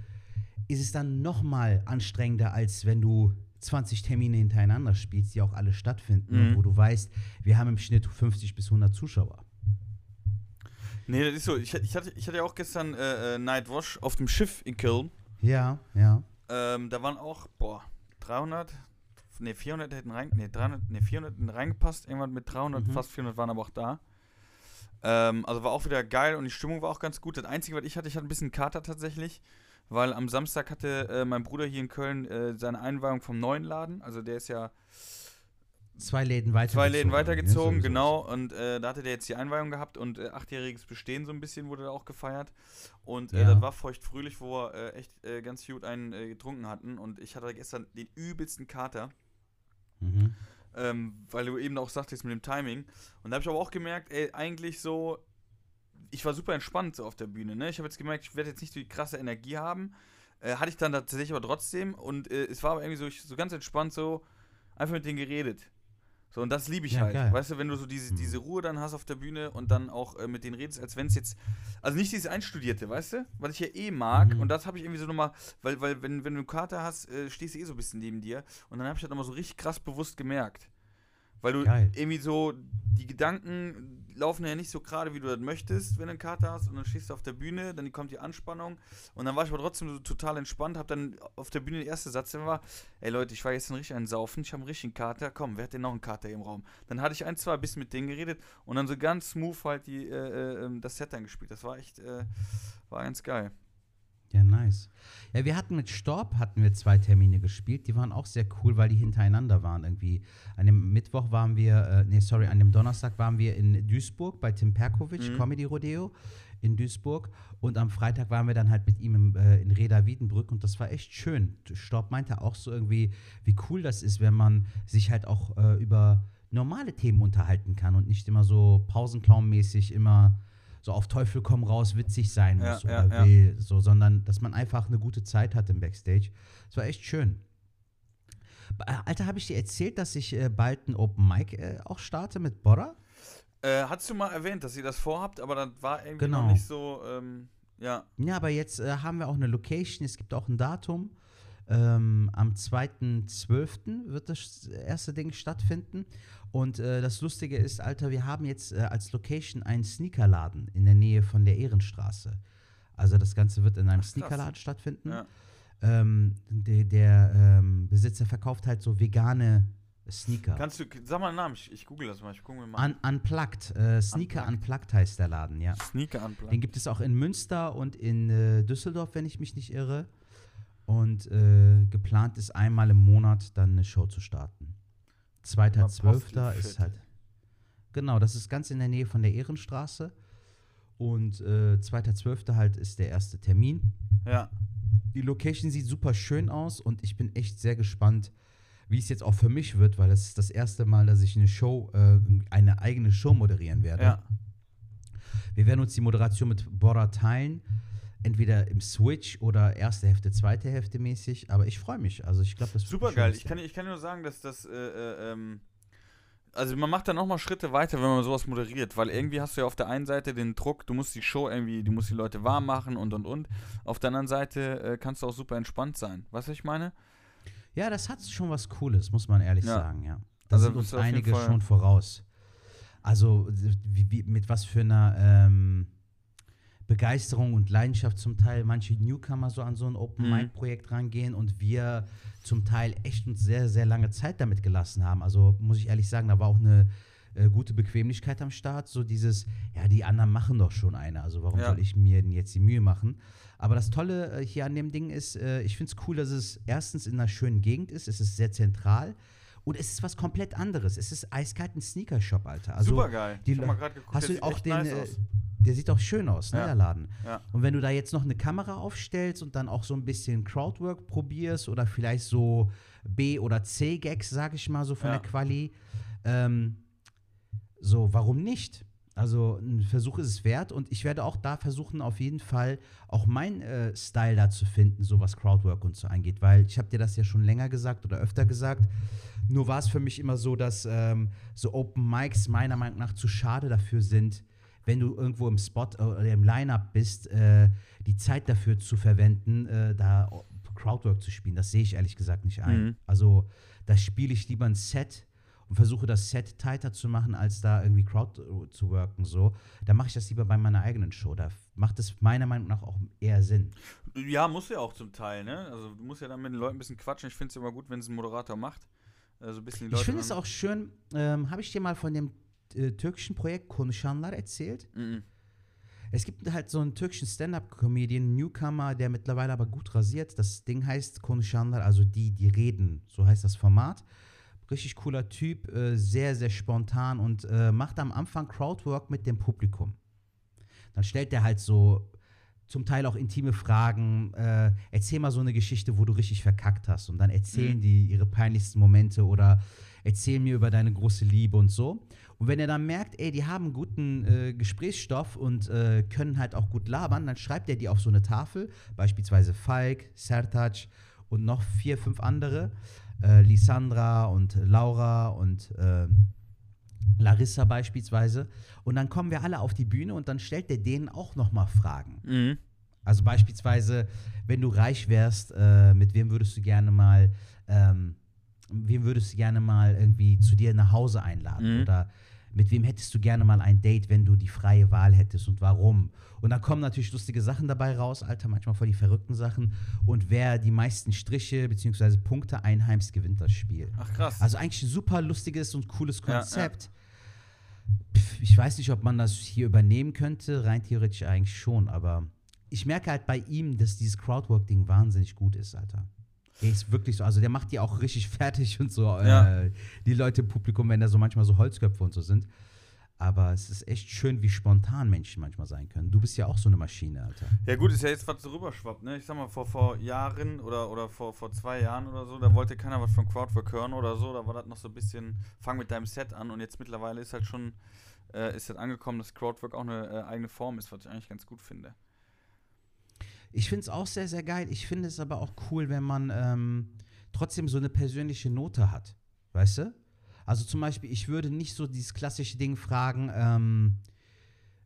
ist es dann noch mal anstrengender, als wenn du 20 Termine hintereinander spielst, die auch alle stattfinden, Mhm. wo du weißt, wir haben im Schnitt 50 bis 100 Zuschauer. Nee, das ist so. Ich, ich, hatte, ich hatte ja auch gestern äh, äh, Nightwash auf dem Schiff in Köln. Ja, ja. Ähm, da waren auch, boah, 300, ne, 400 hätten rein, ne, 300, ne, 400 hätten reingepasst. Irgendwann mit 300, Mhm. fast 400 waren aber auch da. Ähm, also war auch wieder geil und die Stimmung war auch ganz gut. Das Einzige, was ich hatte, ich hatte ein bisschen Kater tatsächlich, weil am Samstag hatte äh, mein Bruder hier in Köln äh, seine Einweihung vom neuen Laden. Also der ist ja Zwei Läden weitergezogen. zwei Läden weitergezogen, sowieso. genau. Und äh, da hatte der jetzt die Einweihung gehabt und äh, achtjähriges Bestehen so ein bisschen wurde da auch gefeiert. Und äh, Ja. das war feuchtfröhlich, wo wir äh, echt äh, ganz gut einen äh, getrunken hatten. Und ich hatte gestern den übelsten Kater, Mhm. ähm, weil du eben auch sagtest mit dem Timing. Und da habe ich aber auch gemerkt, ey, eigentlich so, ich war super entspannt so auf der Bühne. Ne? Ich habe jetzt gemerkt, ich werde jetzt nicht so die krasse Energie haben. Hatte ich dann tatsächlich aber trotzdem. Und es war aber irgendwie so, ich, so ganz entspannt so, einfach mit denen geredet. So, und das liebe ich Ja, halt. geil. Weißt du, wenn du so diese, Mhm. diese Ruhe dann hast auf der Bühne und dann auch äh, mit denen redest, als wenn es jetzt. Also nicht dieses Einstudierte, weißt du? Was ich ja eh mag. Mhm. Und das habe ich irgendwie so nochmal, weil, weil wenn, wenn du eine Karte hast, äh, stehst du eh so ein bisschen neben dir. Und dann habe ich das nochmal so richtig krass bewusst gemerkt. Weil du Geil. irgendwie so, die Gedanken laufen ja nicht so gerade, wie du das möchtest, wenn du einen Kater hast und dann stehst du auf der Bühne, dann kommt die Anspannung und dann war ich aber trotzdem so total entspannt, hab dann auf der Bühne der erste Satz der war, ey Leute, ich war jetzt richtig ein Saufen, ich habe einen richtigen Kater, komm, wer hat denn noch einen Kater im Raum? Dann hatte ich ein, zwei bisschen mit denen geredet und dann so ganz smooth halt die, äh, äh, das Set dann gespielt. Das war echt, äh, war ganz geil. Ja, nice. Ja, wir hatten mit Storb hatten wir zwei Termine gespielt. Die waren auch sehr cool, weil die hintereinander waren irgendwie. An dem Mittwoch waren wir, äh, nee, sorry, an dem Donnerstag waren wir in Duisburg bei Tim Perkovic, Mhm. Comedy Rodeo in Duisburg. Und am Freitag waren wir dann halt mit ihm im, äh, in Reda Wiedenbrück und das war echt schön. Storb meinte auch so irgendwie, wie cool das ist, wenn man sich halt auch äh, über normale Themen unterhalten kann und nicht immer so pausenclown-mäßig immer so auf Teufel komm raus witzig sein muss ja, oder ja. will, so, sondern dass man einfach eine gute Zeit hat im Backstage. Das war echt schön. Äh, Alter, habe ich dir erzählt, dass ich äh, bald ein Open Mic äh, auch starte mit Borra? Äh, hast du mal erwähnt, dass ihr das vorhabt, aber das war irgendwie Genau. noch nicht so, ähm, ja. Ja, aber jetzt äh, haben wir auch eine Location, es gibt auch ein Datum. Ähm, am 2.12. wird das erste Ding stattfinden. Und äh, das Lustige ist, Alter, wir haben jetzt äh, als Location einen Sneakerladen in der Nähe von der Ehrenstraße. Also das Ganze wird in einem Ach. Sneakerladen stattfinden. ja. Ähm, der der ähm, Besitzer verkauft halt so vegane Sneaker. Kannst du, sag mal einen Namen, ich, ich google das mal, ich gucke mir mal. Un Unplugged. Äh, Sneaker Unplugged. Unplugged heißt der Laden, ja. Sneaker anplanen. Den gibt es auch in Münster und in äh, Düsseldorf, wenn ich mich nicht irre. Und äh, geplant ist einmal im Monat dann eine Show zu starten. Zweiter, Immer Zwölfter ist Postelviertel. halt. Genau, das ist ganz in der Nähe von der Ehrenstraße. Und äh, zweiter, Zwölfter halt ist der erste Termin. Ja. Die Location sieht super schön aus und ich bin echt sehr gespannt, wie es jetzt auch für mich wird, weil es ist das erste Mal, dass ich eine Show, äh, eine eigene Show moderieren werde. Ja. Wir werden uns die Moderation mit Bora teilen, entweder im Switch oder erste Hälfte, zweite Hälfte mäßig. Aber ich freue mich. Also ich glaube, das wird Super geil. Ich kann, ich kann nur sagen, dass das, äh, äh, ähm, also man macht dann nochmal Schritte weiter, wenn man sowas moderiert, weil irgendwie hast du ja auf der einen Seite den Druck, du musst die Show irgendwie, du musst die Leute warm machen und und und. Auf der anderen Seite äh, kannst du auch super entspannt sein. Weißt du, was ich meine? Ja, das hat schon was Cooles, muss man ehrlich Ja. sagen, ja. Da Also sind uns einige schon voraus. Also wie, wie, mit was für einer ähm, Begeisterung und Leidenschaft zum Teil manche Newcomer so an so ein Open Mhm. Mic Projekt rangehen und wir zum Teil echt uns sehr, sehr lange Zeit damit gelassen haben. Also muss ich ehrlich sagen, da war auch eine äh, gute Bequemlichkeit am Start. So dieses, ja, die anderen machen doch schon eine. Also warum Ja. soll ich mir denn jetzt die Mühe machen? Aber das Tolle äh, hier an dem Ding ist, äh, ich finde es cool, dass es erstens in einer schönen Gegend ist. Es ist sehr zentral. Und es ist was komplett anderes. Es ist eiskalt ein Sneaker-Shop, Alter. Also, super geil. die ich hab mal gerade geguckt, Hast du auch den, nice äh, der sieht auch schön aus, ne, Ja. der Laden. Ja. Und wenn du da jetzt noch eine Kamera aufstellst und dann auch so ein bisschen Crowdwork probierst oder vielleicht so B- oder C-Gags, sag ich mal, so von Ja. der Quali, ähm, so, warum nicht? Also ein Versuch ist es wert und ich werde auch da versuchen, auf jeden Fall auch meinen äh, Style da zu finden, so was Crowdwork und so angeht, weil ich habe dir das ja schon länger gesagt oder öfter gesagt. Nur war es für mich immer so, dass ähm, so Open Mics meiner Meinung nach zu schade dafür sind, wenn du irgendwo im Spot äh, oder im Line-Up bist, äh, die Zeit dafür zu verwenden, äh, da Crowdwork zu spielen. Das sehe ich ehrlich gesagt nicht ein. Mhm. Also da spiele ich lieber ein Set und versuche das Set tighter zu machen, als da irgendwie Crowd zu worken. So. Da mache ich das lieber bei meiner eigenen Show. Da macht es meiner Meinung nach auch eher Sinn. Ja, muss ja auch zum Teil, ne? Also du musst ja dann mit den Leuten ein bisschen quatschen. Ich finde es immer gut, wenn es ein Moderator macht. Also ein bisschen die Leute. ich finde es dann- auch schön, ähm, habe ich dir mal von dem äh, türkischen Projekt Konuşanlar erzählt? Mhm. Es gibt halt so einen türkischen Stand-Up-Comedian, Newcomer, der mittlerweile aber gut rasiert. Das Ding heißt Konuşanlar, also die, die reden. So heißt das Format. Richtig cooler Typ, äh, sehr, sehr spontan und äh, macht am Anfang Crowdwork mit dem Publikum. Dann stellt er halt so zum Teil auch intime Fragen. Äh, erzähl mal so eine Geschichte, wo du richtig verkackt hast. Und dann erzählen Mhm. die ihre peinlichsten Momente oder erzähl mir über deine große Liebe und so. Und wenn er dann merkt, ey, die haben guten äh, Gesprächsstoff und äh, können halt auch gut labern, dann schreibt er die auf so eine Tafel, beispielsweise Falk, Sertac und noch vier, fünf andere, äh, Lisandra und Laura und äh, Larissa beispielsweise. Und dann kommen wir alle auf die Bühne und dann stellt er denen auch nochmal Fragen. Mhm. Also beispielsweise, wenn du reich wärst, äh, mit wem würdest du gerne mal ähm, wem, wem würdest du gerne mal irgendwie zu dir nach Hause einladen? Mhm. Oder mit wem hättest du gerne mal ein Date, wenn du die freie Wahl hättest und warum? Und da kommen natürlich lustige Sachen dabei raus, Alter, manchmal voll die verrückten Sachen. Und wer die meisten Striche bzw. Punkte einheimst, gewinnt das Spiel. Ach krass. Also eigentlich ein super lustiges und cooles Ja, ja. Konzept. Pff, Ich weiß nicht, ob man das hier übernehmen könnte, rein theoretisch eigentlich schon, aber ich merke halt bei ihm, dass dieses Crowdwork-Ding wahnsinnig gut ist, Alter. Der ist wirklich so, also der macht die auch richtig <laughs> fertig und so. Ja. Äh, die Leute im Publikum, wenn da so manchmal so Holzköpfe und so sind. Aber es ist echt schön, wie spontan Menschen manchmal sein können. Du bist ja auch so eine Maschine, Alter. Ja gut, ist ja jetzt was so rüberschwappt, ne? Ich sag mal, vor, vor Jahren oder, oder vor, vor zwei Jahren oder so, da wollte keiner was von Crowdwork hören oder so, da war das noch so ein bisschen, fang mit deinem Set an und jetzt mittlerweile ist halt schon, äh, ist halt angekommen, dass Crowdwork auch eine äh, eigene Form ist, was ich eigentlich ganz gut finde. Ich finde es auch sehr, sehr geil. Ich finde es aber auch cool, wenn man ähm, trotzdem so eine persönliche Note hat. Weißt du? Also zum Beispiel, ich würde nicht so dieses klassische Ding fragen, ähm,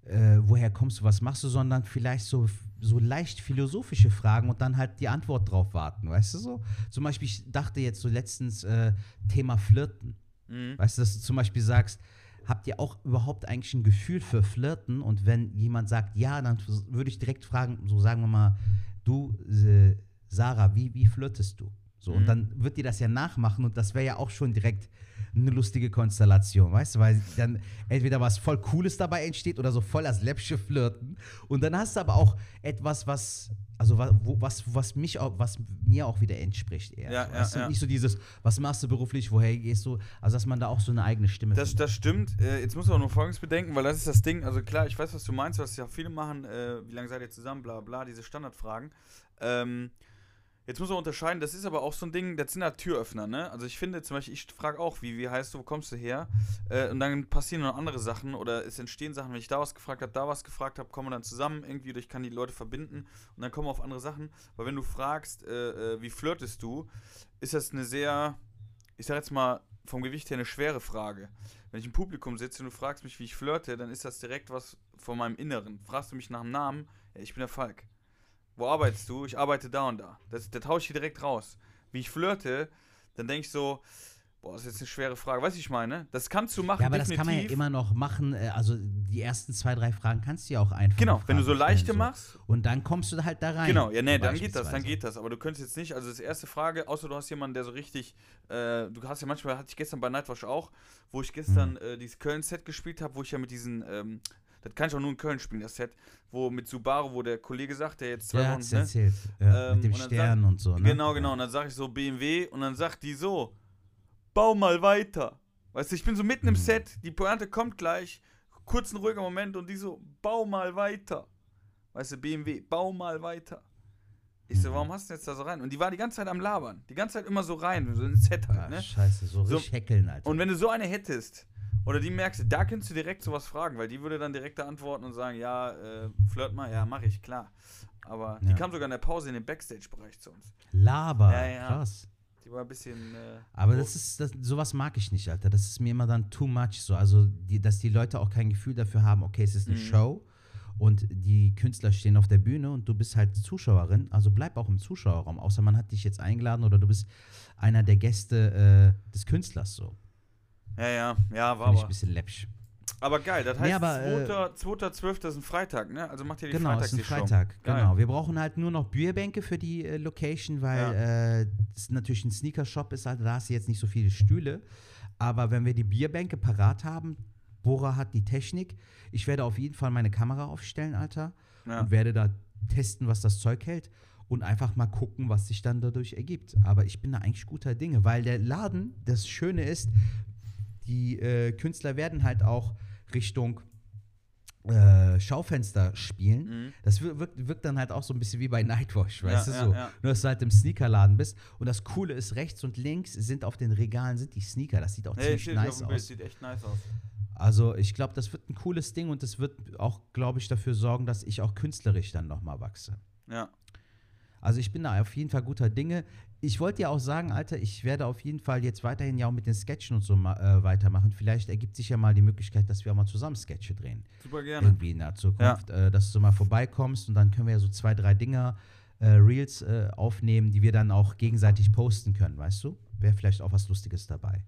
äh, woher kommst du, was machst du, sondern vielleicht so, so leicht philosophische Fragen und dann halt die Antwort drauf warten, weißt du so? Zum Beispiel, ich dachte jetzt so letztens äh, Thema Flirten. Mhm. Weißt du, dass du zum Beispiel sagst, habt ihr auch überhaupt eigentlich ein Gefühl für Flirten? Und wenn jemand sagt ja, dann würde ich direkt fragen, so sagen wir mal, du, äh, Sarah, wie, wie flirtest du? So, Mhm. und dann wird dir das ja nachmachen und das wäre ja auch schon direkt eine lustige Konstellation, weißt du, weil dann entweder was voll Cooles dabei entsteht oder so voll das läppsche Flirten. Und dann hast du aber auch etwas, was, also wa- wo, was, was mich auch, was mir auch wieder entspricht eher. Ja, so, ja, ja. Nicht so dieses, was machst du beruflich, woher gehst du, also dass man da auch so eine eigene Stimme Das, das stimmt. Äh, jetzt muss man auch nur Folgendes bedenken, weil das ist das Ding. Also klar, ich weiß, was du meinst, was ja viele machen. Äh, wie lange seid ihr zusammen? Bla bla, diese Standardfragen. Ähm, jetzt muss man unterscheiden, das ist aber auch so ein Ding, das sind halt Türöffner, ne? Also ich finde zum Beispiel, ich frage auch, wie, wie heißt du, wo kommst du her? Äh, und dann passieren noch andere Sachen oder es entstehen Sachen, wenn ich da was gefragt habe, da was gefragt habe, kommen wir dann zusammen irgendwie oder ich kann die Leute verbinden und dann kommen wir auf andere Sachen. Weil wenn du fragst, äh, äh, wie flirtest du, ist das eine sehr, ich sag jetzt mal, vom Gewicht her eine schwere Frage. Wenn ich im Publikum sitze und du fragst mich, wie ich flirte, dann ist das direkt was von meinem Inneren. Fragst du mich nach dem Namen, ja, ich bin der Falk. Wo arbeitest du? Ich arbeite da und da. Das, das hau ich hier direkt raus. Wie ich flirte, dann denke ich so, boah, das ist jetzt eine schwere Frage. Weißt du, ich meine? Das kannst du machen, Ja, aber das kann man ja immer noch machen. äh, Also die ersten zwei, drei Fragen kannst du ja auch einfach. Genau, wenn du so leichte stellen, machst, Und dann kommst du halt da rein. Genau, ja, nee, dann geht das, dann geht das. Aber du könntest jetzt nicht, also das erste Frage, außer du hast jemanden, der so richtig, äh, du hast ja manchmal, hatte ich gestern bei Nightwatch auch, wo ich gestern Mhm. äh, dieses Köln-Set gespielt habe, wo ich ja mit diesen, ähm, das kann ich auch nur in Köln spielen, das Set, wo mit Subaru, wo der Kollege sagt, der jetzt zwei Ja, Wochen, ne? erzählt. Ja, Ähm, mit dem und Stern und so. Ne? Genau, genau. Und dann sage ich so BMW und dann sagt die so, bau mal weiter. Weißt du, ich bin so mitten im Mhm. Set, die Pointe kommt gleich, kurz ein ruhiger Moment und die so, bau mal weiter. Weißt du, BMW, bau mal weiter. Ich so, Mhm. warum hast du jetzt da so rein? Und die war die ganze Zeit am Labern. Die ganze Zeit immer so rein, so ins Set halt, Ah, ne? Scheiße, so So- richtig heckeln, Alter. Und wenn du so eine hättest, oder die merkst, da könntest du direkt sowas fragen, weil die würde dann direkt da antworten und sagen, ja, äh, flirt mal, ja, mach ich, klar. Aber die Ja. kam sogar in der Pause in den Backstage-Bereich zu uns. Laber, Ja, ja. krass. Die war ein bisschen. Äh, Aber hoch. das ist, das, sowas mag ich nicht, Alter. Das ist mir immer dann too much so. Also, die, dass die Leute auch kein Gefühl dafür haben, okay, es ist eine Mhm. Show und die Künstler stehen auf der Bühne und du bist halt Zuschauerin. Also bleib auch im Zuschauerraum, außer man hat dich jetzt eingeladen oder du bist einer der Gäste äh, des Künstlers so. Ja, ja, ja, war Finde ich ein bisschen läppsch. Aber geil, das heißt, Nee, aber, äh, 2.12. ist ein Freitag, ne? Also macht ihr die Genau, Freitags es ist ein. Freitag. Geil. Genau. Wir brauchen halt nur noch Bierbänke für die äh, Location, weil äh, es natürlich ein Sneaker-Shop ist, also da hast du jetzt nicht so viele Stühle. Aber wenn wir die Bierbänke parat haben, Bora hat die Technik. Ich werde auf jeden Fall meine Kamera aufstellen, Alter, Ja. und werde da testen, was das Zeug hält und einfach mal gucken, was sich dann dadurch ergibt. Aber ich bin da eigentlich guter Dinge, weil der Laden, das Schöne ist, die äh, Künstler werden halt auch Richtung äh, Schaufenster spielen. Mhm. Das wir- wirkt, wirkt dann halt auch so ein bisschen wie bei Nightwash, weißt Ja, du so. ja. Nur dass du halt im Sneakerladen bist. Und das Coole ist, rechts und links sind auf den Regalen sind die Sneaker. Das sieht auch Hey, ziemlich nice aus. sieht echt nice aus. Also ich glaube, das wird ein cooles Ding und das wird auch, glaube ich, dafür sorgen, dass ich auch künstlerisch dann nochmal wachse. Ja. Also ich bin da auf jeden Fall guter Dinge. Ich wollte ja auch sagen, Alter, ich werde auf jeden Fall jetzt weiterhin ja auch mit den Sketchen und so äh, weitermachen. Vielleicht ergibt sich ja mal die Möglichkeit, dass wir auch mal zusammen Sketche drehen. Super gerne. Irgendwie in der Zukunft. Äh, dass du mal vorbeikommst und dann können wir ja so zwei, drei Dinger, äh, Reels äh, aufnehmen, die wir dann auch gegenseitig posten können, weißt du? wäre vielleicht auch was Lustiges dabei.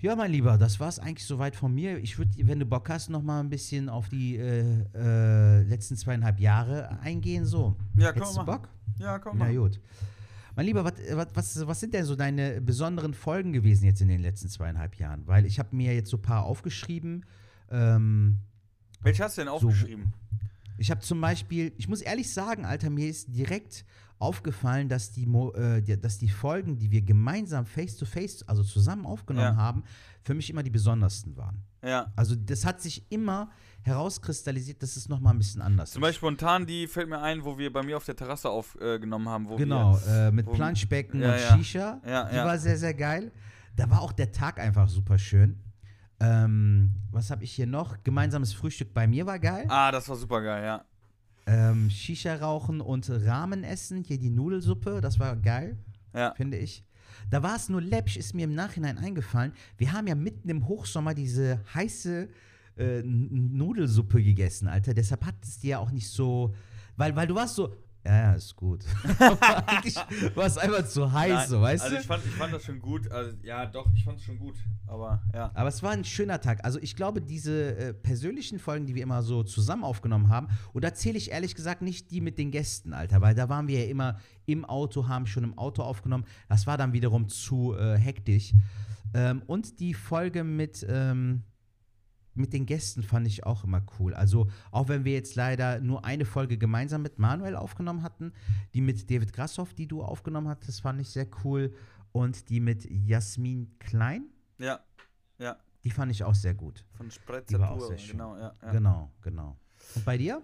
Ja, mein Lieber, das war es eigentlich soweit von mir. Ich würde, wenn du Bock hast, noch mal ein bisschen auf die äh, äh, letzten zweieinhalb Jahre eingehen. So, Ja, können hättest machen. Bock? Ja, komm Na mal. gut. Mein Lieber, was, was, was, was sind denn so deine besonderen Folgen gewesen jetzt in den letzten zweieinhalb Jahren? Weil ich habe mir jetzt so ein paar aufgeschrieben. Ähm, Welche hast du denn aufgeschrieben? Ich habe zum Beispiel, ich muss ehrlich sagen, Alter, mir ist direkt aufgefallen, dass die, äh, die, dass die Folgen, die wir gemeinsam face-to-face, also zusammen aufgenommen Ja. haben, für mich immer die besondersten waren. Ja. Also das hat sich immer herauskristallisiert, dass es nochmal ein bisschen anders Zum ist. Beispiel spontan, die fällt mir ein, wo wir bei mir auf der Terrasse aufgenommen haben. Wo Genau, äh, mit wo- Planschbecken Ja, und ja. Shisha. Ja, die war sehr, sehr geil. Da war auch der Tag einfach super schön. Ähm, was habe ich hier noch? Gemeinsames Frühstück bei mir war geil. Ah, das war super geil, ja. Ähm, Shisha rauchen und Ramen essen. Hier die Nudelsuppe, das war geil, Ja. finde ich. Da war es nur läppisch, ist mir im Nachhinein eingefallen. Wir haben ja mitten im Hochsommer diese heiße äh, Nudelsuppe gegessen, Alter. Deshalb hat es dir ja auch nicht so. Weil, weil du warst so. Ja, ja, ist gut. <laughs> War es einfach zu heiß, Nein, so, weißt also du? ich fand, ich fand das schon gut. Also, ja, doch, ich fand es schon gut. Aber ja. Aber es war ein schöner Tag. Also ich glaube, diese äh, persönlichen Folgen, die wir immer so zusammen aufgenommen haben, und da zähle ich ehrlich gesagt nicht die mit den Gästen, Alter, weil da waren wir ja immer im Auto, haben schon im Auto aufgenommen. Das war dann wiederum zu äh, hektisch. Ähm, und die Folge mit, ähm, mit den Gästen fand ich auch immer cool. Also auch wenn wir jetzt leider nur eine Folge gemeinsam mit Manuel aufgenommen hatten, die mit David Grassoff, die du aufgenommen hattest, fand ich sehr cool. Und die mit Jasmin Klein, Ja. Ja. die fand ich auch sehr gut. Von Die Spretzer war auch pur, sehr schön. Genau, ja. ja. Genau, genau. Und bei dir?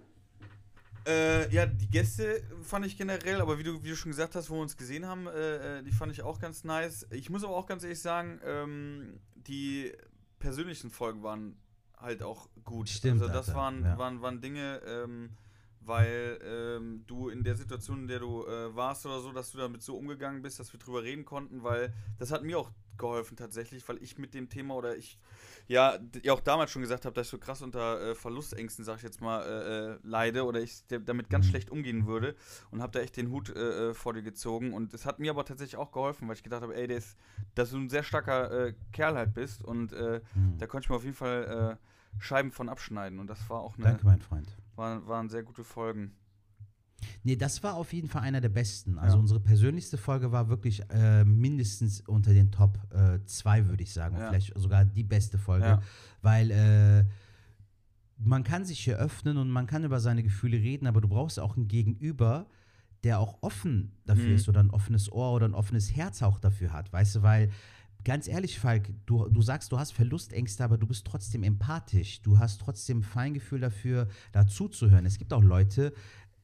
Äh, ja, die Gäste fand ich generell, aber wie du, wie du schon gesagt hast, wo wir uns gesehen haben, äh, äh, die fand ich auch ganz nice. Ich muss aber auch ganz ehrlich sagen, ähm, die persönlichen Folgen waren halt auch gut. Stimmt, Also das Alter, waren, ja. waren, waren Dinge, ähm, weil ähm, du in der Situation, in der du äh, warst oder so, dass du damit so umgegangen bist, dass wir drüber reden konnten, weil das hat mir auch geholfen tatsächlich, weil ich mit dem Thema oder ich ja, ja auch damals schon gesagt habe, dass ich so krass unter äh, Verlustängsten, sag ich jetzt mal, äh, äh, leide oder ich damit ganz Mhm. schlecht umgehen würde und habe da echt den Hut äh, äh, vor dir gezogen und es hat mir aber tatsächlich auch geholfen, weil ich gedacht habe, ey, der ist, dass du ein sehr starker Kerl halt bist und äh, Hm. da konnte ich mir auf jeden Fall Scheiben von abschneiden und das war auch eine, Danke, mein Freund. War, waren sehr gute Folgen. Nee, das war auf jeden Fall einer der besten. Also Ja. unsere persönlichste Folge war wirklich äh, mindestens unter den Top 2, würde ich sagen. Ja. Vielleicht sogar die beste Folge. Ja. Weil äh, man kann sich hier öffnen und man kann über seine Gefühle reden, aber du brauchst auch ein Gegenüber, der auch offen dafür Mhm. ist oder ein offenes Ohr oder ein offenes Herz auch dafür hat. Weißt du, weil ganz ehrlich, Falk, du, du sagst, du hast Verlustängste, aber du bist trotzdem empathisch. Du hast trotzdem Feingefühl dafür, dazuzuhören. Es gibt auch Leute,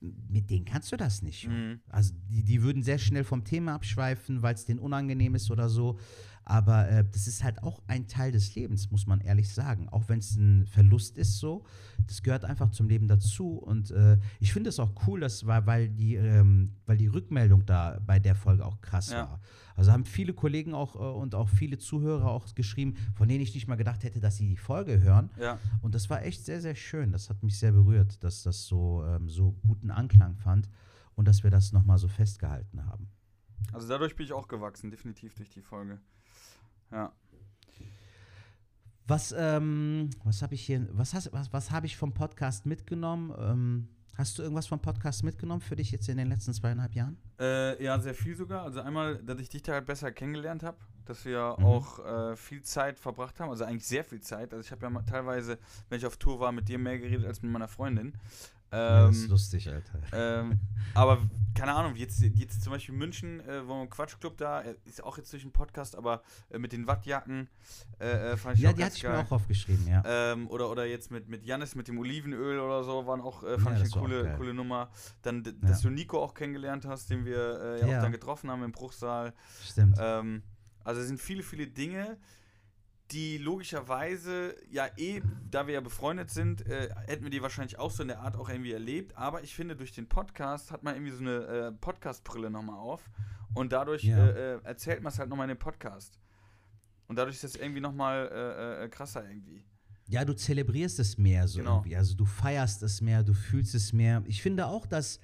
mit denen kannst du das nicht. Mhm. Also die, die würden sehr schnell vom Thema abschweifen, weil es denen unangenehm ist oder so. Aber äh, das ist halt auch ein Teil des Lebens, muss man ehrlich sagen. Auch wenn es ein Verlust ist, so, das gehört einfach zum Leben dazu. Und äh, ich finde es auch cool, dass, weil, weil, die, ähm, weil die Rückmeldung da bei der Folge auch krass Ja. war. Also haben viele Kollegen auch äh, und auch viele Zuhörer auch geschrieben, von denen ich nicht mal gedacht hätte, dass sie die Folge hören. Ja, Und das war echt sehr, sehr schön. Das hat mich sehr berührt, dass das so, ähm, so guten Anklang fand und dass wir das nochmal so festgehalten haben. also dadurch bin ich auch gewachsen, definitiv durch die Folge. Ja. Was, ähm, was habe ich hier, was, hast- was, was habe ich vom Podcast mitgenommen? Ähm, hast du irgendwas vom Podcast mitgenommen für dich jetzt in den letzten zweieinhalb Jahren? Äh, ja, sehr viel sogar. Also einmal, dass ich dich da halt besser kennengelernt habe, dass wir Mhm. auch äh, viel Zeit verbracht haben, also eigentlich sehr viel Zeit. Also ich habe ja mal teilweise, wenn ich auf Tour war, mit dir mehr geredet als mit meiner Freundin. Ja, das ist Ähm, lustig, Alter. ähm, aber keine Ahnung, jetzt, jetzt zum Beispiel München, äh, wo im Quatschclub da, äh, ist auch jetzt durch den Podcast, aber äh, mit den Wattjacken äh, äh, fand ich Ja, auch die hatte ich mir auch aufgeschrieben, ja. Ähm, oder, oder jetzt mit, mit Janis mit dem Olivenöl oder so, waren auch, äh, Ja, fand ich das eine coole, coole Nummer. Dann, d- Ja. dass du Nico auch kennengelernt hast, den wir ja, Ja. auch dann getroffen haben im Bruchsaal. Stimmt. Ähm, also es sind viele, viele Dinge, die logischerweise, ja eh, da wir ja befreundet sind, äh, hätten wir die wahrscheinlich auch so in der Art auch irgendwie erlebt. Aber ich finde, durch den Podcast hat man irgendwie so eine äh, Podcast-Brille nochmal auf. Und dadurch Ja. äh, äh, erzählt man es halt nochmal in dem Podcast. Und dadurch ist das irgendwie nochmal äh, äh, krasser irgendwie. Ja, du zelebrierst es mehr so Genau. irgendwie. Also du feierst es mehr, du fühlst es mehr. Ich finde auch, dass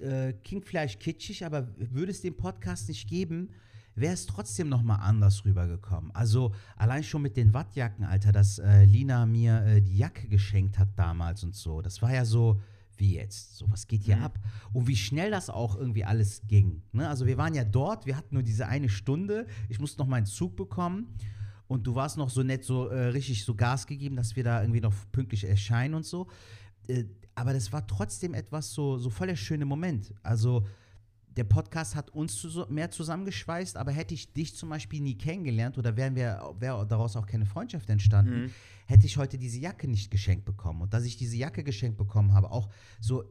äh, King vielleicht kitschig, aber würde es den Podcast nicht geben, wäre es trotzdem noch mal anders rübergekommen. Also allein schon mit den Wattjacken, Alter, dass äh, Lina mir äh, die Jacke geschenkt hat damals und so. Das war ja so, wie jetzt? So, was geht hier Mhm. ab? Und wie schnell das auch irgendwie alles ging. Ne? Also wir waren ja dort, wir hatten nur diese eine Stunde. Ich musste noch meinen Zug bekommen. Und du warst noch so nett, so äh, richtig so Gas gegeben, dass wir da irgendwie noch pünktlich erscheinen und so. Äh, aber das war trotzdem etwas so, so voll der schöne Moment. Also der Podcast hat uns zu, mehr zusammengeschweißt, aber hätte ich dich zum Beispiel nie kennengelernt oder wären wir, wäre daraus auch keine Freundschaft entstanden, Mhm. hätte ich heute diese Jacke nicht geschenkt bekommen. Und dass ich diese Jacke geschenkt bekommen habe, auch so,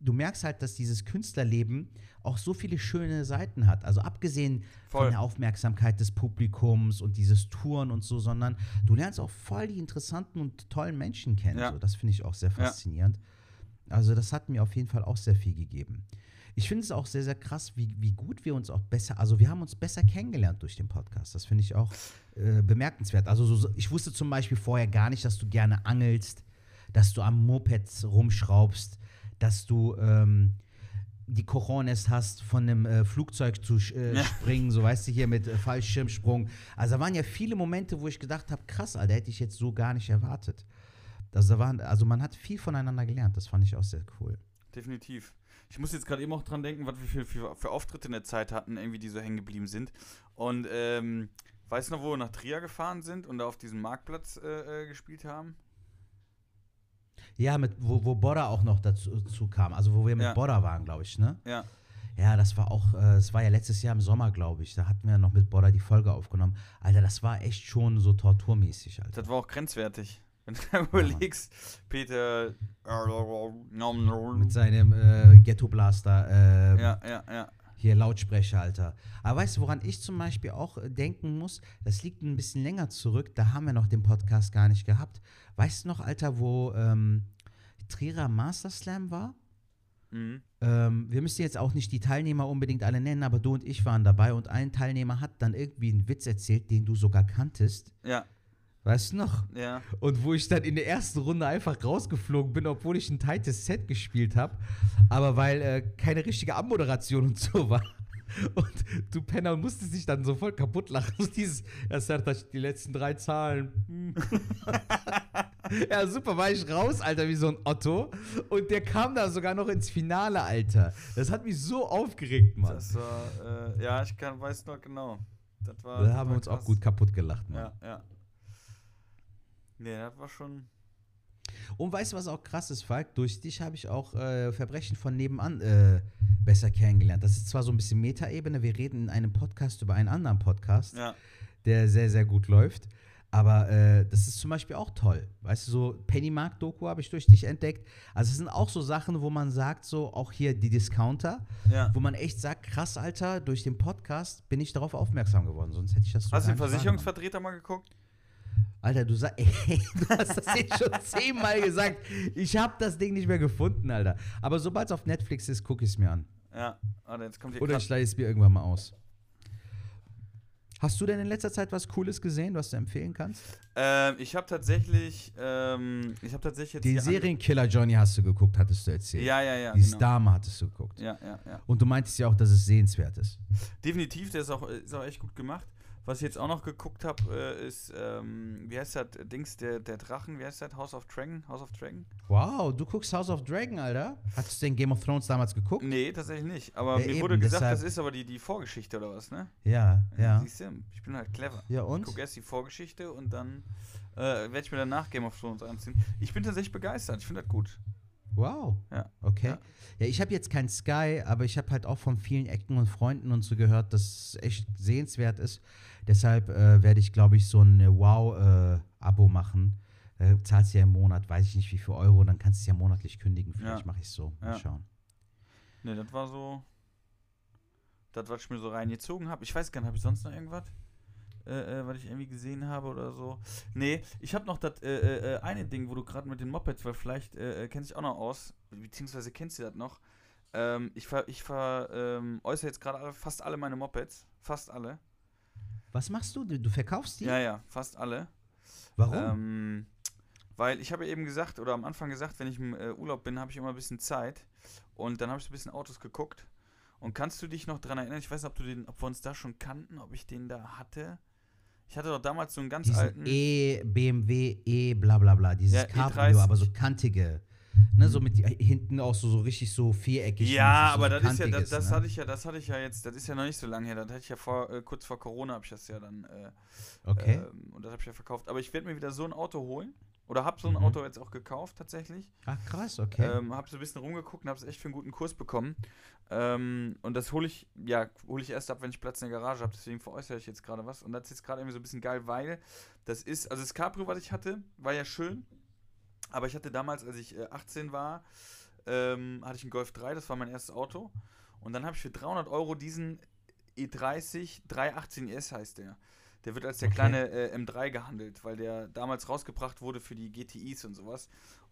du merkst halt, dass dieses Künstlerleben auch so viele schöne Seiten hat. Also abgesehen Voll. von der Aufmerksamkeit des Publikums und dieses Touren und so, sondern du lernst auch voll die interessanten und tollen Menschen kennen. Ja. So, das finde ich auch sehr Ja. faszinierend. Also das hat mir auf jeden Fall auch sehr viel gegeben. Ich finde es auch sehr, sehr krass, wie, wie gut wir uns auch besser, also wir haben uns besser kennengelernt durch den Podcast. Das finde ich auch äh, bemerkenswert. Also so, ich wusste zum Beispiel vorher gar nicht, dass du gerne angelst, dass du am Moped rumschraubst, dass du ähm, die Cojones hast, von einem äh, Flugzeug zu äh, Ja. springen, so weißt du hier mit äh, Fallschirmsprung. Also da waren ja viele Momente, wo ich gedacht habe, krass, Alter, hätte ich jetzt so gar nicht erwartet. Also, da waren, also man hat viel voneinander gelernt, das fand ich auch sehr cool. Definitiv. Ich muss jetzt gerade eben auch dran denken, was wir für, für, für Auftritte in der Zeit hatten, irgendwie, die so hängen geblieben sind. Und ähm, weißt du noch, wo wir nach Trier gefahren sind und da auf diesem Marktplatz äh, äh, gespielt haben? Ja, mit, wo, wo Bodda auch noch dazu zu kam, also wo wir mit Ja. Bodda waren, glaube ich, ne? Ja. Ja, das war auch, äh, das war ja letztes Jahr im Sommer, glaube ich. Da hatten wir noch mit Bodda die Folge aufgenommen. Alter, das war echt schon so torturmäßig, Alter. Das war auch grenzwertig. Wenn du überlegst, Peter. Mit seinem äh, Ghetto Blaster, äh, Ja, ja, ja. hier Lautsprecher, Alter. Aber weißt du, woran ich zum Beispiel auch äh, denken muss? Das liegt ein bisschen länger zurück. Da haben wir noch den Podcast gar nicht gehabt. Weißt du noch, Alter, wo ähm, Trierer Master Slam war? Mhm. Ähm, wir müssen jetzt auch nicht die Teilnehmer unbedingt alle nennen, aber du und ich waren dabei und ein Teilnehmer hat dann irgendwie einen Witz erzählt, den du sogar kanntest. Ja, Weißt du noch? ja. Und wo ich dann in der ersten Runde einfach rausgeflogen bin, obwohl ich ein tightes Set gespielt habe. Aber weil äh, keine richtige Abmoderation und so war. <laughs> Und du Penner musstest dich dann so voll kaputt lachen. So <laughs> dieses, er sagt die letzten drei Zahlen. Hm. <laughs> ja, super, war ich raus, Alter, wie so ein Otto. Und der kam da sogar noch ins Finale, Alter. Das hat mich so aufgeregt, Mann. Das war, äh, ja, ich kann, weiß noch genau. Das war, da das haben wir uns auch krass. gut kaputt gelacht, Mann. Ja, ja. Nee, das war schon. Und weißt du, was auch krass ist, Falk? Durch dich habe ich auch äh, Verbrechen von nebenan äh, besser kennengelernt. Das ist zwar so ein bisschen Metaebene, wir reden in einem Podcast über einen anderen Podcast, Ja, der sehr, sehr gut läuft. Aber äh, das ist zum Beispiel auch toll. Weißt du, so Pennymark-Doku habe ich durch dich entdeckt. Also es sind auch so Sachen, wo man sagt, so auch hier die Discounter, ja. wo man echt sagt, krass, Alter, durch den Podcast bin ich darauf aufmerksam geworden. Sonst hätte ich das so Hast du den Versicherungsvertreter mal geguckt? Alter, du, sag, <laughs> ey, du hast das jetzt schon zehnmal gesagt. Ich habe das Ding nicht mehr gefunden, Alter. Aber sobald es auf Netflix ist, gucke ich es mir an. Ja. Warte, jetzt kommt hier Oder ich leihe es mir irgendwann mal aus. Hast du denn in letzter Zeit was Cooles gesehen, was du empfehlen kannst? Ähm, ich habe tatsächlich, ähm, ich habe tatsächlich jetzt Den Serienkiller Johnny hast du geguckt, hattest du erzählt. Ja, ja, ja. Die genau. Dame hattest du geguckt. Ja, ja, ja. Und du meintest ja auch, dass es sehenswert ist. Definitiv, der ist auch, ist auch echt gut gemacht. Was ich jetzt auch noch geguckt habe, äh, ist, ähm, wie heißt das Dings, der, der Drachen, wie heißt das? House of Dragon? House of Dragon? Wow, du guckst House of Dragon, Alter. Hattest du den Game of Thrones damals geguckt? Nee, tatsächlich nicht. Aber Ja, mir eben, wurde gesagt, deshalb- das ist aber die, die Vorgeschichte oder was, ne? Ja, ja. Siehst du, ich bin halt clever. Ja, Ich und? gucke erst die Vorgeschichte und dann äh, werde ich mir danach Game of Thrones anziehen. Ich bin tatsächlich begeistert. Ich finde das gut. Wow. Ja. Okay. Ja. Ja, ich habe jetzt kein Sky, aber ich habe halt auch von vielen Ecken und Freunden und so gehört, dass es echt sehenswert ist. Deshalb äh, werde ich, glaube ich, so ein äh, Wow-Abo machen. Äh, zahlst ja im Monat, weiß ich nicht wie viel Euro, dann kannst du es ja monatlich kündigen. Vielleicht Ja. mache ich es so. Mal Ja. schauen. Ne, das war so. Das, was ich mir so reingezogen habe. Ich weiß gar nicht, habe ich sonst noch irgendwas? Äh, äh, was ich irgendwie gesehen habe oder so. Nee, ich habe noch das äh, äh, äh, eine Ding, wo du gerade mit den Mopeds, weil vielleicht äh, äh, kennst du dich auch noch aus, beziehungsweise kennst du das noch. Ähm, ich ver, ich ver, ähm, äußere jetzt gerade fast alle meine Mopeds. Fast alle. Was machst du? Du, verkaufst die? Ja, ja, fast alle. Warum? Ähm, weil ich habe ja eben gesagt, oder am Anfang gesagt, wenn ich im äh, Urlaub bin, habe ich immer ein bisschen Zeit. Und dann habe ich so ein bisschen Autos geguckt. Und kannst du dich noch dran erinnern? Ich weiß nicht, ob, du den, ob wir uns da schon kannten, ob ich den da hatte. Ich hatte doch damals so einen ganz Diesen alten. E, BMW, E, bla bla bla. Dieses Ja, Cabrio, E30. aber so kantige. Ne, so mit die, hinten auch so, so richtig so viereckig. Ja, aber so das ist ja, das, das ne? hatte ich ja, das hatte ich ja jetzt, das ist ja noch nicht so lange her. Das hatte ich ja vor, äh, kurz vor Corona habe ich das ja dann äh, Okay. ähm, und das habe ich ja verkauft. Aber ich werde mir wieder so ein Auto holen. Oder habe so ein Mhm. Auto jetzt auch gekauft tatsächlich. Ach krass, okay. Ähm, habe so ein bisschen rumgeguckt und habe es echt für einen guten Kurs bekommen. Ähm, und das hole ich, ja, hole ich erst ab, wenn ich Platz in der Garage habe. Deswegen veräußere ich jetzt gerade was. Und das ist jetzt gerade irgendwie so ein bisschen geil, weil das ist, also das Cabrio, was ich hatte, war ja schön. Aber ich hatte damals, als ich äh, 18 war, ähm, hatte ich einen Golf 3, das war mein erstes Auto. Und dann habe ich für 300 Euro diesen E E30 318 ES heißt der. Der wird als der Okay. kleine äh, M3 gehandelt, weil der damals rausgebracht wurde für die GTIs und sowas.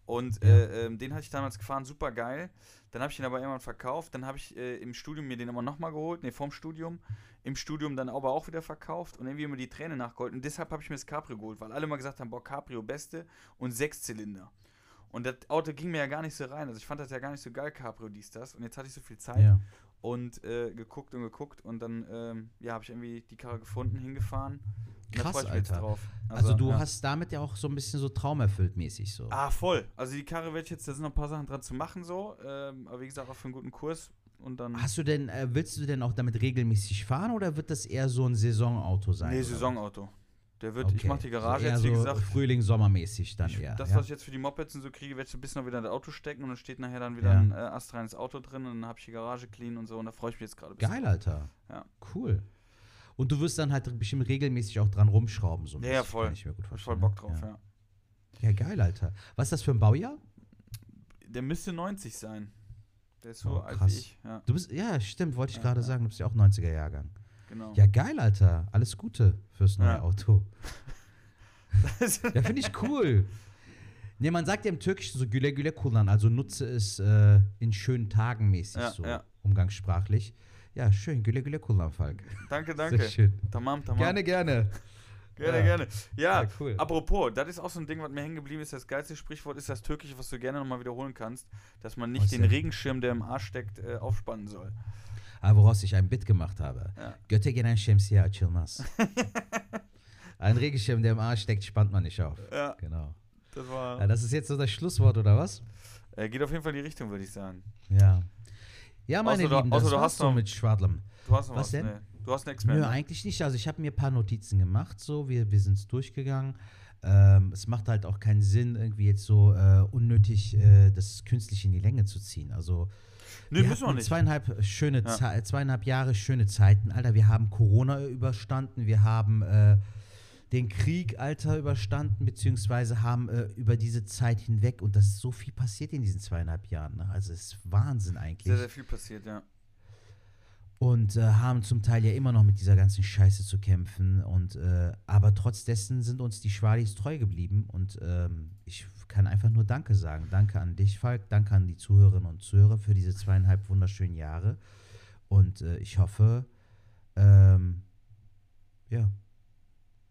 Und Ja. äh, ähm, den hatte ich damals gefahren, super geil. Dann habe ich ihn aber irgendwann verkauft. Dann habe ich äh, im Studium mir den aber nochmal geholt, ne, vorm Studium. Im Studium dann aber auch wieder verkauft und irgendwie immer die Träne nachgeholt. Und deshalb habe ich mir das Cabrio geholt, weil alle mal gesagt haben, boah, Cabrio beste und Sechszylinder. Und das Auto ging mir ja gar nicht so rein. Also ich fand das ja gar nicht so geil, Cabrio, dies, das. Und jetzt hatte ich so viel Zeit ja. und äh, geguckt und geguckt und dann ähm, ja, habe ich irgendwie die Karre gefunden, hingefahren. Krass, ich Alter. drauf. Also, du ja. hast damit ja auch so ein bisschen so traumerfüllt mäßig so. Ah, voll. Also die Karre werde ich jetzt, da sind noch ein paar Sachen dran zu machen so. Ähm, aber wie gesagt, auch für einen guten Kurs. Und dann. Hast du denn, äh, willst du denn auch damit regelmäßig fahren oder wird das eher so ein Saisonauto sein? nee, oder? Saisonauto. Der wird, ich Okay. mache die Garage so jetzt, wie so gesagt. Frühling, Sommermäßig dann Ich, eher. das, ja? was ich jetzt für die Mopeds und so kriege, werde ich so ein bisschen noch wieder in das Auto stecken und dann steht nachher dann wieder Ja. ein äh, astreines Auto drin und dann habe ich die Garage clean und so und da freue ich mich jetzt gerade ein bisschen Geil. Alter. Ja. Cool. Und du wirst dann halt bestimmt regelmäßig auch dran rumschrauben, so Ja, ja, voll. Kann ich mir gut vorstellen. voll Bock drauf, ja. ja. Ja, geil, Alter. Was ist das für ein Baujahr? Der müsste 90 sein. Der ist so Oh, alt krass. wie ich. Ja, Du bist, ja, stimmt, wollte ich gerade sagen, du bist ja auch 90er-Jahrgang. genau. Ja, geil, Alter. Alles Gute fürs neue. Auto. <laughs> Ja, finde ich cool. Ne, man sagt ja im Türkischen so güle güle kullan, also nutze es äh, in schönen Tagen mäßig, Ja, so ja. umgangssprachlich. Ja, schön, güle güle kullan, Falk. danke, <laughs> Sehr danke. schön. Tamam, tamam. Gerne, gerne. Gerne, Ja. gerne. Ja, Ja, cool. apropos, das ist auch so ein Ding, was mir hängen geblieben ist. Das geilste Sprichwort ist das Türkische, was du gerne nochmal wiederholen kannst, dass man nicht Was den denn? Regenschirm, der im Arsch steckt, äh, aufspannen soll. Aber woraus ich ein Bit gemacht habe. Ja. Götte gelen şemsiye açılmaz. <laughs> ein Regenschirm, der im Arsch steckt, spannt man nicht auf. Ja, Genau. das war. Ja, das ist jetzt so das Schlusswort, oder was? Äh, geht auf jeden Fall in die Richtung, würde ich sagen. Ja. Ja, meine Außer du- Lieben, außer das du hast noch- mit Schwadlem. Du hast noch Was was? denn? Nee, du hast nichts mehr. Nö, ne? eigentlich nicht. Also ich habe mir ein paar Notizen gemacht, so. Wir, wir sind es durchgegangen. Ähm, es macht halt auch keinen Sinn, irgendwie jetzt so äh, unnötig äh, das künstlich in die Länge zu ziehen. Also Nee, wir müssen wir nicht. Zweieinhalb, schöne Ja. Zweieinhalb Jahre schöne Zeiten, Alter. Wir haben Corona überstanden, wir haben äh, den Krieg, Alter, überstanden, beziehungsweise haben äh, über diese Zeit hinweg, und das ist so viel passiert in diesen zweieinhalb Jahren. Ne? Also es ist Wahnsinn eigentlich. Sehr, sehr viel passiert, ja. und äh, haben zum Teil ja immer noch mit dieser ganzen Scheiße zu kämpfen. Und äh, aber trotz dessen sind uns die Schwadis treu geblieben. Und ähm, ich kann einfach nur Danke sagen. Danke an dich, Falk. Danke an die Zuhörerinnen und Zuhörer für diese zweieinhalb wunderschönen Jahre. Und äh, ich hoffe, ähm, ja,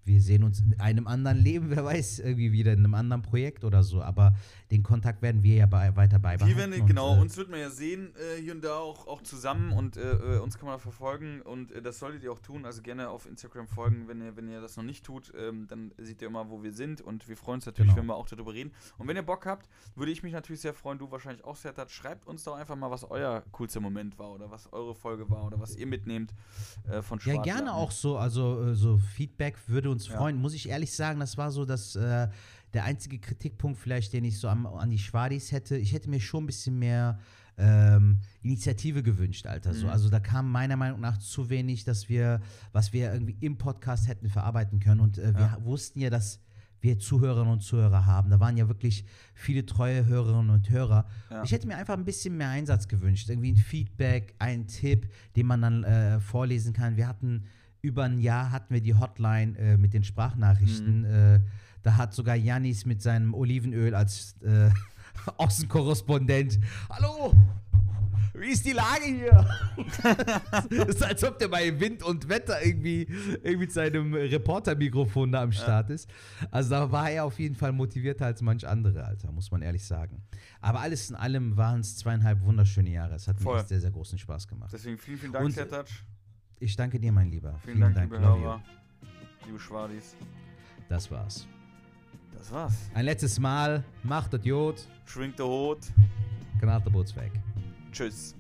wir sehen uns in einem anderen Leben, <laughs> wer weiß, irgendwie wieder in einem anderen Projekt oder so. Aber den Kontakt werden wir ja bei, weiter beibehalten. Die werden, und, genau, äh, uns wird man ja sehen, äh, hier und da auch, auch zusammen und äh, äh, uns kann man verfolgen und äh, das solltet ihr auch tun. Also gerne auf Instagram folgen, wenn ihr, wenn ihr das noch nicht tut, ähm, dann seht ihr immer, wo wir sind und wir freuen uns natürlich, Genau. wenn wir auch darüber reden. Und wenn ihr Bock habt, würde ich mich natürlich sehr freuen, du wahrscheinlich auch sehr, Tat, schreibt uns doch einfach mal, was euer coolster Moment war oder was eure Folge war oder was ihr mitnehmt äh, von Ja, Schwarz. gerne auch so, also so Feedback würde uns Ja. freuen. Muss ich ehrlich sagen, das war so das, äh, der einzige Kritikpunkt vielleicht, den ich so am, an die Schwadis hätte. Ich hätte mir schon ein bisschen mehr ähm, Initiative gewünscht, Alter. So. Mhm. Also da kam meiner Meinung nach zu wenig, dass wir, was wir irgendwie im Podcast hätten verarbeiten können. Und äh, wir Ja. wussten ja, dass wir Zuhörerinnen und Zuhörer haben. Da waren ja wirklich viele treue Hörerinnen und Hörer. Ja. Ich hätte mir einfach ein bisschen mehr Einsatz gewünscht. Irgendwie ein Feedback, ein Tipp, den man dann äh, vorlesen kann. Wir hatten über ein Jahr hatten wir die Hotline äh, mit den Sprachnachrichten. Mhm. Äh, da hat sogar Janis mit seinem Olivenöl als äh, <laughs> Außenkorrespondent. Hallo! Wie ist die Lage hier? <laughs> das ist, als ob der bei Wind und Wetter irgendwie, irgendwie mit seinem Reportermikrofon da am Start ist. Also da war er auf jeden Fall motivierter als manch andere, Alter, muss man ehrlich sagen. Aber alles in allem waren es zweieinhalb wunderschöne Jahre. Es hat Voll. mir sehr, sehr großen Spaß gemacht. Deswegen vielen, vielen Dank, Und- Sertac. Ich danke dir, mein Lieber. Vielen, Dank, liebe love you. Liebe Schwadis. Das war's. Das war's. Ein letztes Mal, macht das Jod, Schwingt der Hut. knallt der Boots weg. Tschüss.